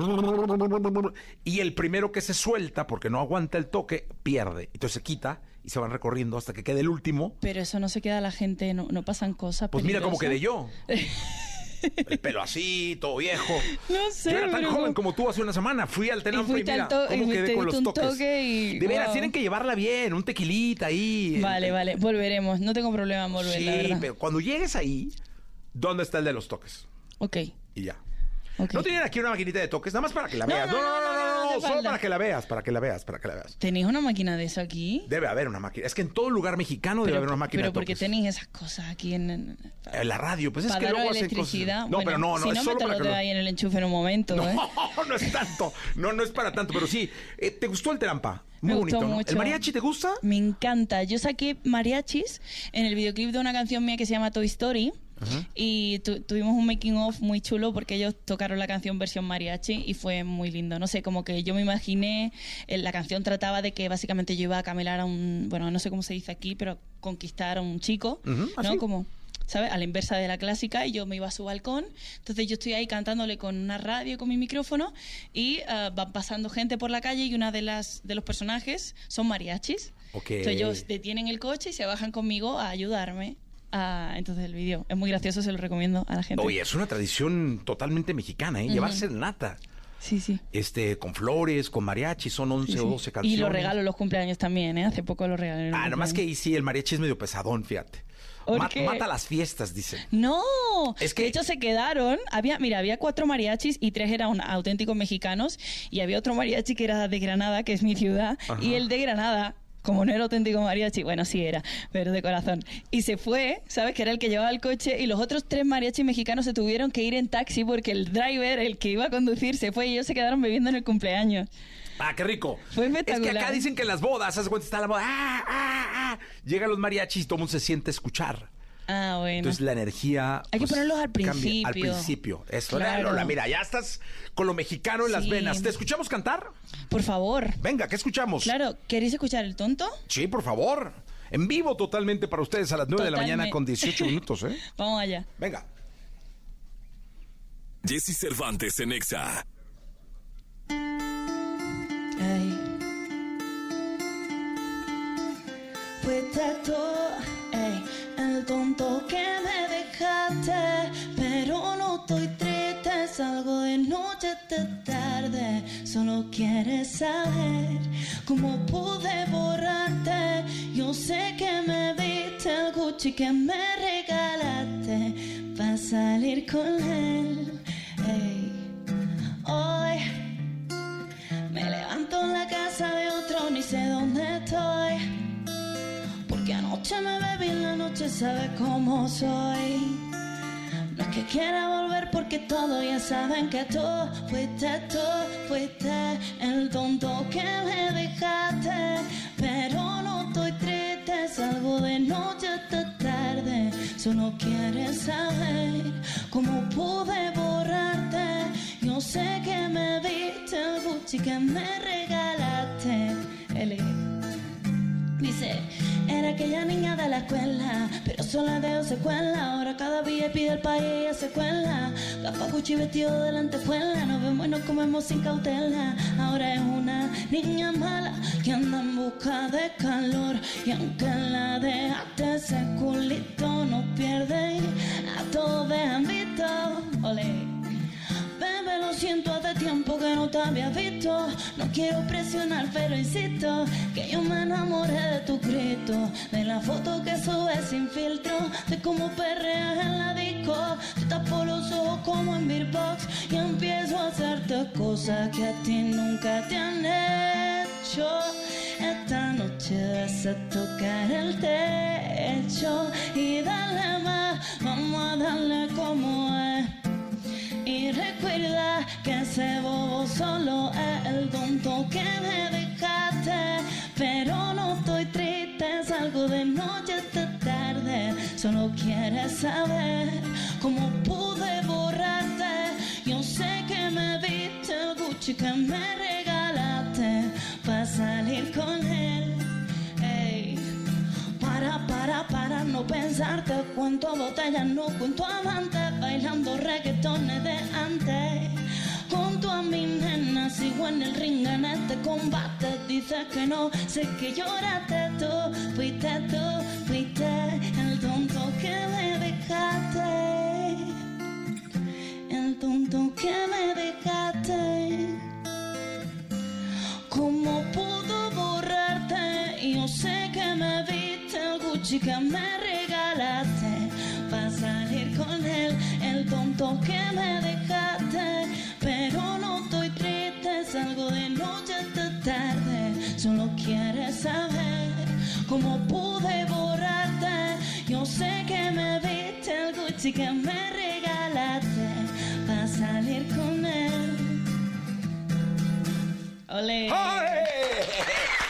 y el primero que se suelta porque no aguanta el toque pierde. Entonces se quita y se van recorriendo hasta que quede el último. Pero eso no se queda la gente, no, no pasan cosas. Pues mira cómo quedé yo. El pelo así, todo viejo. No sé, Yo era tan pero joven como- tú hace una semana. Fui al Tenampa y, fuiste mira cómo y quedé con los toques. toque y- De veras, wow. tienen que llevarla bien, un tequilita ahí. Vale, vale, volveremos. No tengo problema en volver, Sí, la pero cuando llegues ahí, ¿dónde está el de los toques? Ok. Y ya. No tienen aquí una maquinita de toques, nada más para que la veas. no, No, no, no, no, no, no, no, no solo para que la veas, para que la veas, para que la veas. ¿Tenéis una máquina de eso aquí? Debe haber una máquina. Es que en todo lugar mexicano debe Pero, haber una máquina pero de porque toques. tenéis esas cosas aquí en... en- En la radio, pues es que luego hacen electricidad. cosas. No, Bueno, pero no, no, si es no, solo me para que lo- ahí en el enchufe en un momento, ¿eh? No, no es tanto. No, no es para tanto, pero sí. Eh, ¿Te gustó el Terampa? Muy Me bonito, gustó ¿no? mucho. ¿El mariachi te gusta? Me encanta. Yo saqué mariachis en el videoclip de una canción mía que se llama Toy Story. Y tu- tuvimos un making of muy chulo porque ellos tocaron la canción versión mariachi y fue muy lindo. No sé, como que yo me imaginé, eh, la canción trataba de que básicamente yo iba a camelar a un, bueno, no sé cómo se dice aquí, pero conquistar a un chico, Ujú, ¿ah, ¿no? Como, ¿sabes? A la inversa de la clásica y yo me iba a su balcón. Entonces yo estoy ahí cantándole con una radio, con mi micrófono y ah, van pasando gente por la calle y una de las de los personajes son mariachis. Ok. Entonces ellos detienen el coche y se bajan conmigo a ayudarme. A- entonces el vídeo es muy gracioso, se lo recomiendo a la gente. Oye, es una tradición totalmente mexicana, ¿eh? Llevar Ujú. serenata. Sí, sí. Este, con flores, con mariachi, son 11 sí, o sí. 12 canciones. Y los regalos, los cumpleaños también, ¿eh? Hace poco los regalé. Ah, nomás que ahí sí, el mariachi es medio pesadón, fíjate. Mata las fiestas, dicen. No, Es que- de hecho se quedaron, había, mira, había cuatro mariachis y tres eran auténticos mexicanos y había otro mariachi que era de Granada, que es mi ciudad, y el de Granada, como no era auténtico mariachi, bueno, sí era, pero de corazón, y se fue, ¿sabes? Que era el que llevaba el coche y los otros tres mariachis mexicanos se tuvieron que ir en taxi porque el driver, el que iba a conducir, se fue y ellos se quedaron bebiendo en el cumpleaños. Ah, qué rico. Fue Es que espectacular. acá dicen que en las bodas, ¿sabes cuenta? Está la boda. Ah, ah, ah. Llegan los mariachis y todo el mundo se siente a escuchar. Ah, bueno. Entonces la energía. Hay que pues, ponerlos al cambia. Al principio. principio. Eso. Claro. Lola, mira, ya estás con lo mexicano en las venas. ¿Te escuchamos cantar? Por favor. Venga, ¿qué escuchamos? Claro, ¿queréis escuchar el tonto? Sí, por favor. En vivo totalmente para ustedes a las 9 de la mañana con 18 minutos, ¿eh? Vamos allá. Venga. Jesse Cervantes en Exa. Ay. Fuiste tú, tonto que me dejaste, pero no estoy triste, salgo de noche hasta tarde, solo quieres saber cómo pude borrarte, yo sé que me viste el Gucci que me regalaste, para salir con él, hoy me levanto en la casa de otro, ni sé dónde estoy. Porque anoche me bebí la noche, sabe cómo soy. No es que quiera volver porque todos ya saben que tú fuiste tú, fuiste el tonto que me dejaste. Pero no estoy triste, salgo de noche hasta tarde. Solo quieres saber cómo pude borrarte. Yo sé que me viste el Gucci que me regalaste. Ele. Dice, Era aquella niña de la escuela, pero solo dejo secuela. Ahora cada día pide el país y se cuela. Gucci vestido de lentejuela. Nos vemos y nos comemos sin cautela. Ahora es una niña mala que anda en busca de calor. Y aunque la dejaste ese culito, no pierde. A todos dejan visto. Ole. Lo siento, hace tiempo que no te había visto. No quiero presionar, pero insisto que yo me enamoré de tu grito. De la foto que subes sin filtro, de cómo perreas en la disco. Te tapo los ojos como en Beatbox y empiezo a hacerte cosas que a ti nunca te han hecho. Esta noche vas a tocar el techo y dale más, vamos a darle como es. Y recuerda que ese bobo solo es el tonto que me dejaste. Pero no estoy triste, salgo de noche hasta tarde. Solo quieres saber cómo pude borrarte. Yo sé que me viste el Gucci que me regalaste para salir con él. Para, para, para no pensarte. Cuento botellas, no cuento amantes Bailando reggaetones de antes. Junto a mi nena Sigo en el ring en este combate. Dices que no, sé que lloraste tú. Fuiste tú, fuiste El tonto que me dejaste. El tonto que me dejaste que me regalaste para salir con él, el tonto que me dejaste. Pero no estoy triste, salgo de noche hasta tarde. Solo quieres saber cómo pude borrarte. Yo sé que me viste el Gucci que me regalaste para salir con él. Ole. ¡Ay!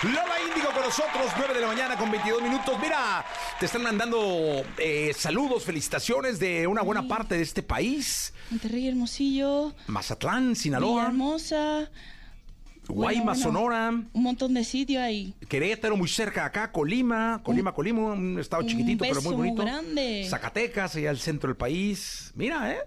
Nosotros, 9 de la mañana con 22 minutos. Mira, te están mandando eh, saludos, felicitaciones de una buena parte de este país. Monterrey, Hermosillo, Mazatlán, Sinaloa, Villahermosa. Guaymas, bueno. Sonora, Un montón de sitios ahí. Querétaro, muy cerca acá, Colima, Colima, Colima, un estado un chiquitito pero muy bonito. grande. Zacatecas, allá al centro del país. Mira, ¿eh?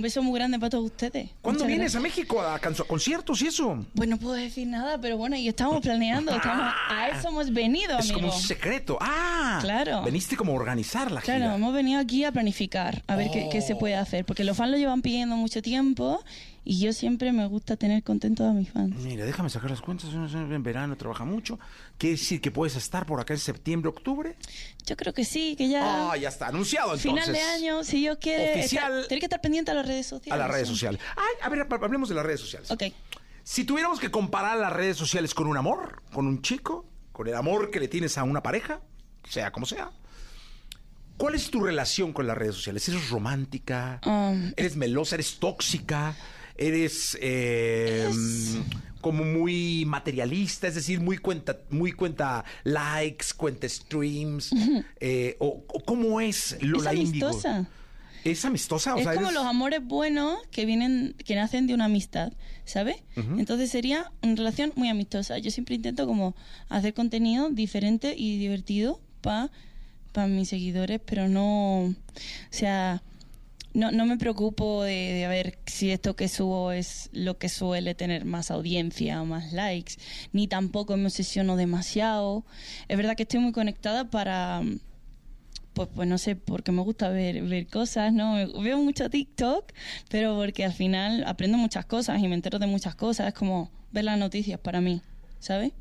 Un beso muy grande para todos ustedes. ¿Cuándo Muchas vienes a gracias. México a, a conciertos y eso? Pues no puedo decir nada, pero bueno, y estamos planeando. estamos- a eso hemos venido, Es amigo. como un secreto. Ah, Claro. Veniste como a organizar la Claro, gira. hemos venido aquí a planificar, a ver qué, qué se puede hacer, porque los fans lo llevan pidiendo mucho tiempo y yo siempre me gusta tener contentos a mis fans. Mira, déjame sacar las cuentas. En verano trabaja mucho. ¿Quiere decir que puedes estar por acá en septiembre, octubre? Yo creo que sí, que ya Ah, ya está anunciado entonces. final de año, si Dios quiere, Oficial. estar- que estar pendiente a las redes sociales. A las redes sociales. Ay, a ver, hablemos de las redes sociales. Ok. Si tuviéramos que comparar las redes sociales con un amor, con un chico, con el amor que le tienes a una pareja, sea como sea, ¿cuál es tu relación con las redes sociales? ¿Eres romántica? Um, ¿Eres melosa? ¿Eres tóxica? ¿Eres eh, como muy materialista? Es decir, muy cuenta, muy cuenta likes, cuenta streams. eh, o, o ¿Cómo es Lola es amistosa. ¿Es amistosa? O es sea, como eres- los amores buenos que vienen, que nacen de una amistad, ¿sabes? Entonces sería una relación muy amistosa. Yo siempre intento como hacer contenido diferente y divertido para mis seguidores, pero no, o sea, no, no me preocupo de, ver si esto que subo es lo que suele tener más audiencia o más likes, ni tampoco me obsesiono demasiado. Es verdad que estoy muy conectada para pues, pues no sé, porque me gusta ver, ver cosas, ¿no? Veo mucho TikTok, pero porque al final aprendo muchas cosas y me entero de muchas cosas. Es como ver las noticias para mí, ¿sabes?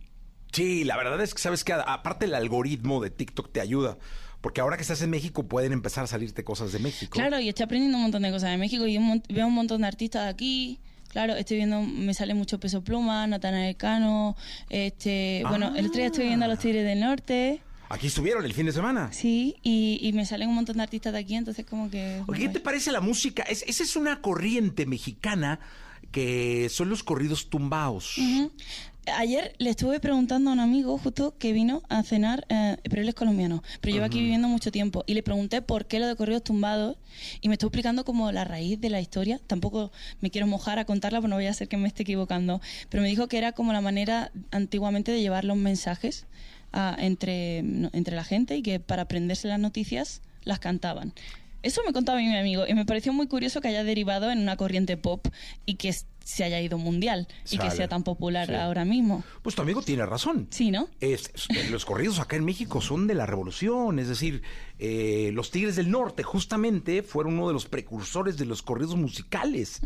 Sí, la verdad es que sabes que aparte el algoritmo de TikTok te ayuda. Porque ahora que estás en México pueden empezar a salirte cosas de México. Claro, y estoy aprendiendo un montón de cosas de México y un veo un montón de artistas de aquí. Claro, estoy viendo, me sale mucho Peso Pluma, Natanael Cano, este, bueno, el otro día estoy viendo a los Tigres del Norte, Aquí estuvieron el fin de semana. sí, y, y me salen un montón de artistas de aquí, entonces como que... Oye, ¿Qué te parece la música? Es- esa es una corriente mexicana que son los corridos tumbados. Ujú. Ayer le estuve preguntando a un amigo justo que vino a cenar, eh, pero él es colombiano, pero lleva aquí viviendo mucho tiempo, y le pregunté por qué lo de corridos tumbados, y me estuvo explicando como la raíz de la historia. Tampoco me quiero mojar a contarla, porque no vaya a ser que me esté equivocando, pero me dijo que era como la manera antiguamente de llevar los mensajes a- entre, entre la gente y que para aprenderse las noticias las cantaban. Eso me contaba mi amigo y me pareció muy curioso que haya derivado en una corriente pop y que se haya ido mundial y que sea tan popular Sí. ahora mismo. Pues tu amigo tiene razón. Sí, ¿no? Es- es- los corridos acá en México son de la revolución, es decir, eh, los Tigres del Norte justamente fueron uno de los precursores de los corridos musicales.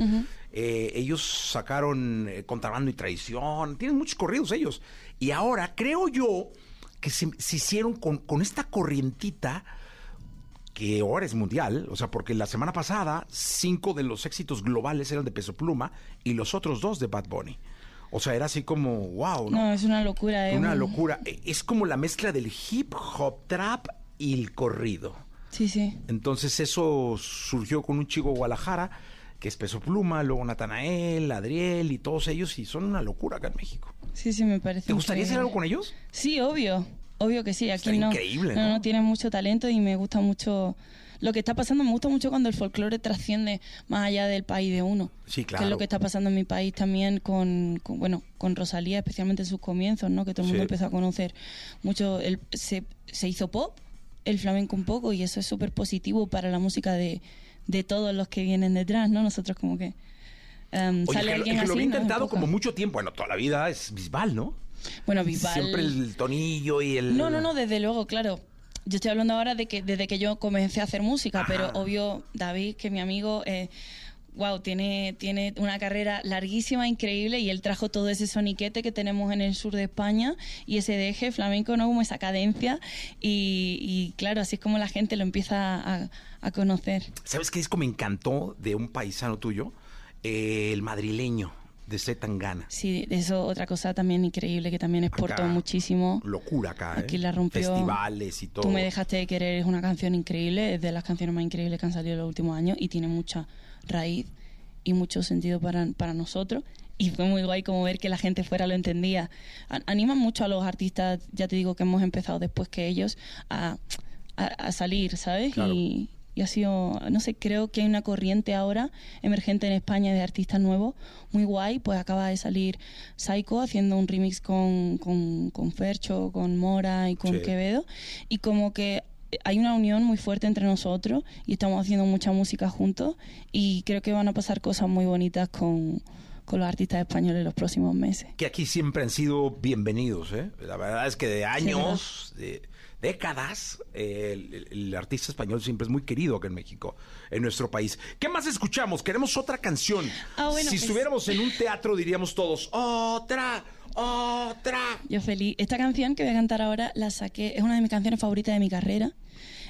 Eh, ellos sacaron eh, Contrabando y Traición, tienen muchos corridos ellos. Y ahora creo yo que se, se hicieron con, con esta corrientita que ahora es mundial, o sea, porque la semana pasada cinco de los éxitos globales eran de Peso Pluma y los otros dos de Bad Bunny. O sea, era así como, wow, ¿no? No, es una locura. es Una un- locura. E- Es como la mezcla del hip hop, trap y el corrido. Sí, sí. Entonces eso surgió con un chico de Guadalajara, que es Peso Pluma, luego Natanael, Adriel y todos ellos, y son una locura acá en México. Sí, sí, me parece. ¿Te gustaría hacer algo con ellos? Sí, obvio. Obvio que sí. Aquí Está no. increíble, no, ¿no? no, tienen mucho talento y me gusta mucho. Lo que está pasando, me gusta mucho cuando el folclore trasciende más allá del país de uno. Sí, Que es claro. lo que está pasando en mi país también con, con, bueno, con Rosalía, especialmente en sus comienzos, ¿no? Que todo el mundo Sí. empezó a conocer mucho. El, se, se hizo pop, el flamenco un poco, y eso es súper positivo para la música de, de todos los que vienen detrás, ¿no? Nosotros como que. em, Oye, sale que, alguien que lo había nos intentado como mucho tiempo. Bueno, toda la vida es Bisbal, ¿no? Bueno, Bisbal. Siempre el tonillo y el... No, no, no, desde luego, claro. Yo estoy hablando ahora de que desde que yo comencé a hacer música, pero obvio, David, que mi amigo, eh, wow, tiene, tiene una carrera larguísima, increíble, y él trajo todo ese soniquete que tenemos en el sur de España y ese deje flamenco, ¿no? Como esa cadencia, y, y claro, así es como la gente lo empieza a, a conocer. ¿Sabes qué disco me encantó de un paisano tuyo? Eh, el madrileño, de Z Tangana. Sí, eso otra cosa también increíble que también exportó Acá, muchísimo. Locura acá, ¿eh? Aquí la rompió. Festivales y todo. Tú me dejaste de querer es una canción increíble, es de las canciones más increíbles que han salido en los últimos años y tiene mucha raíz y mucho sentido para, para nosotros. Y fue muy guay como ver que la gente fuera lo entendía. Animan mucho a los artistas, ya te digo que hemos empezado después que ellos, a, a- a salir, ¿sabes? Claro. Y, y ha sido, no sé, creo que hay una corriente ahora emergente en España de artistas nuevos, muy guay, pues acaba de salir Psycho haciendo un remix con, con, con Fercho, con Mora y con Sí. Quevedo, y como que hay una unión muy fuerte entre nosotros y estamos haciendo mucha música juntos y creo que van a pasar cosas muy bonitas con, con los artistas españoles los próximos meses. Que aquí siempre han sido bienvenidos, ¿eh? La verdad es que de años, de décadas, eh, el, el artista español siempre es muy querido acá en México, en nuestro país. ¿Qué más escuchamos? Queremos otra canción. Ah, bueno, si pues- estuviéramos en un teatro diríamos todos, otra, otra. Yo feliz. Esta canción que voy a cantar ahora la saqué, es una de mis canciones favoritas de mi carrera.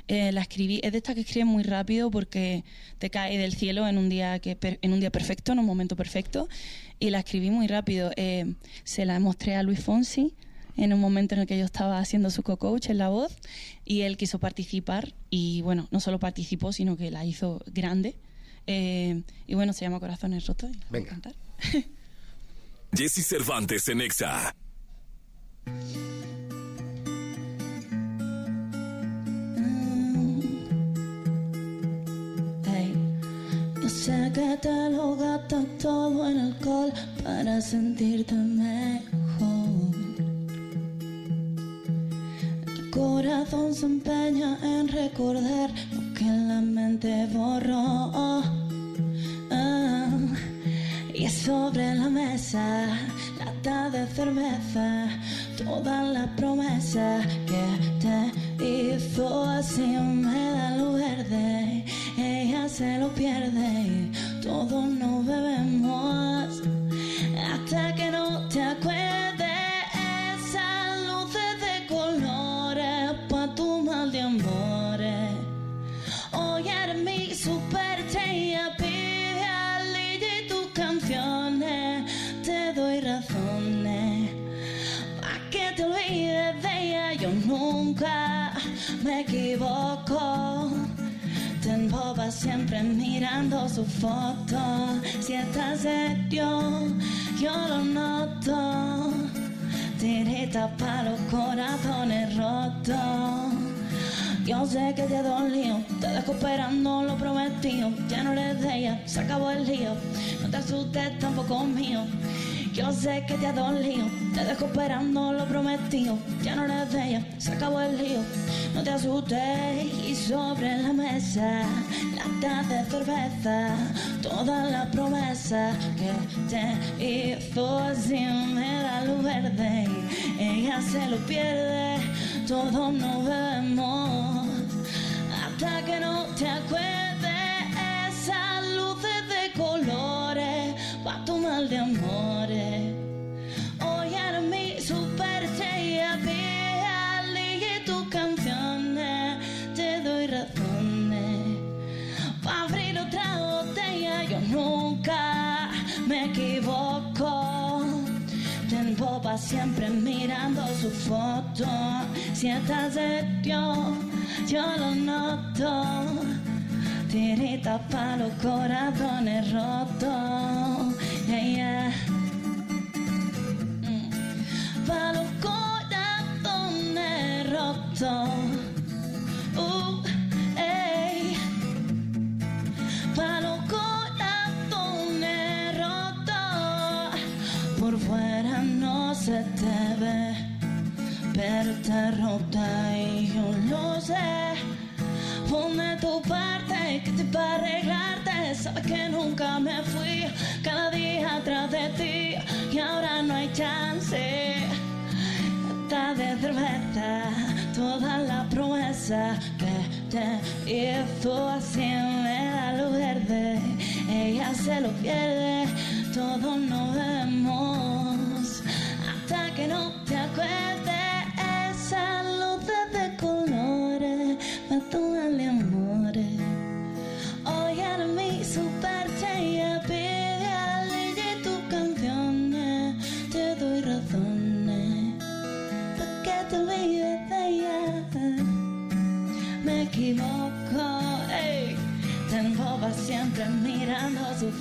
Eh, la escribí, es de estas que escribes muy rápido porque te cae del cielo en un día que en un día perfecto, en un momento perfecto, y la escribí muy rápido. Eh, se la mostré a Luis Fonsi en un momento en el que yo estaba haciendo su co-coach en la voz y él quiso participar y bueno, no solo participó, sino que la hizo grande. Eh, y bueno, se llama Corazones Rotos. y la voy a Venga. cantar. Jesse Cervantes en Exa. Ey, Yo sé que te lo gastas todo en alcohol para sentirte mejor. Corazón se empeña en recordar lo que la mente borró. Ah, y sobre la mesa, lata de cerveza, toda la promesa que te hizo así me da luz verde. Ella se lo pierde y todos no bebemos hasta que no te acuerdes. Yo nunca me equivoco. Te embobas siempre mirando su foto. Si estás serio, yo lo noto. Tirita para los corazones rotos. Yo sé que te dolió, te dejo lo prometido. Ya no eres de ella, se acabó el lío. No te asustes tampoco mío. Yo sé que te ha dolido, te dejo esperando lo prometido. Ya no eres bella, se acabó el lío. No te asustes y sobre la mesa, lata de cerveza, toda la promesa que te hizo así me da luz verde. Ella se lo pierde, todos nos vemos hasta que no te acuerdes mirando su foto. Si estás serio, yo lo noto. Tirita pa' los corazones rotos. Yeah, yeah. Mm. Pa' los corazones rotos. Uh, ey. Pa' los corazones rotos. Por fuera no se te ve, pero te rota y yo lo sé. Ponme tu parte, que te para arreglarte. Sabes que nunca me fui, cada día atrás de ti. Y ahora no hay chance. Está de cerveza, toda la promesa que te hizo así me da luz verde. Ella se lo pierde, todos nos vemos hasta que no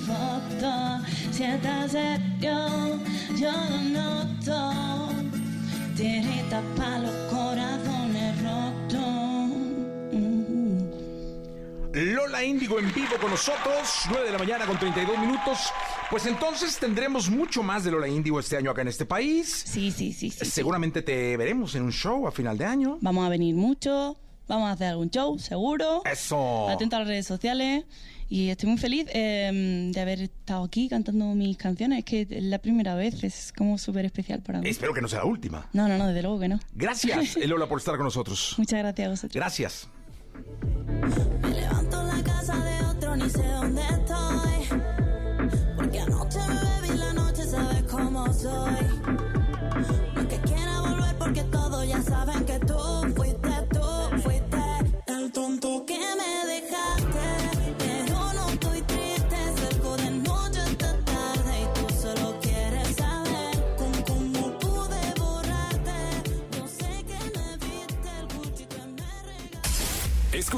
foto. Si estás serio, yo lo noto. Tirita pa' los corazones rotos. Mm. Lola Índigo en vivo con nosotros, 9 de la mañana con 32 minutos. Pues entonces tendremos mucho más de Lola Índigo este año acá en este país. Sí, sí, sí, sí. sí. Seguramente te veremos en un show a final de año. Vamos a venir mucho, vamos a hacer algún show, seguro. Eso. Atento a las redes sociales. Y estoy muy feliz eh, de haber estado aquí cantando mis canciones. Es que es la primera vez, es como súper especial para mí. Espero que no sea la última. No, no, no, desde luego que no. Gracias, Lola, por estar con nosotros. Muchas gracias a vosotros. Gracias. Me levanto en la casa de otro, ni sé dónde estoy. Porque anoche me bebí la noche, sabes cómo soy.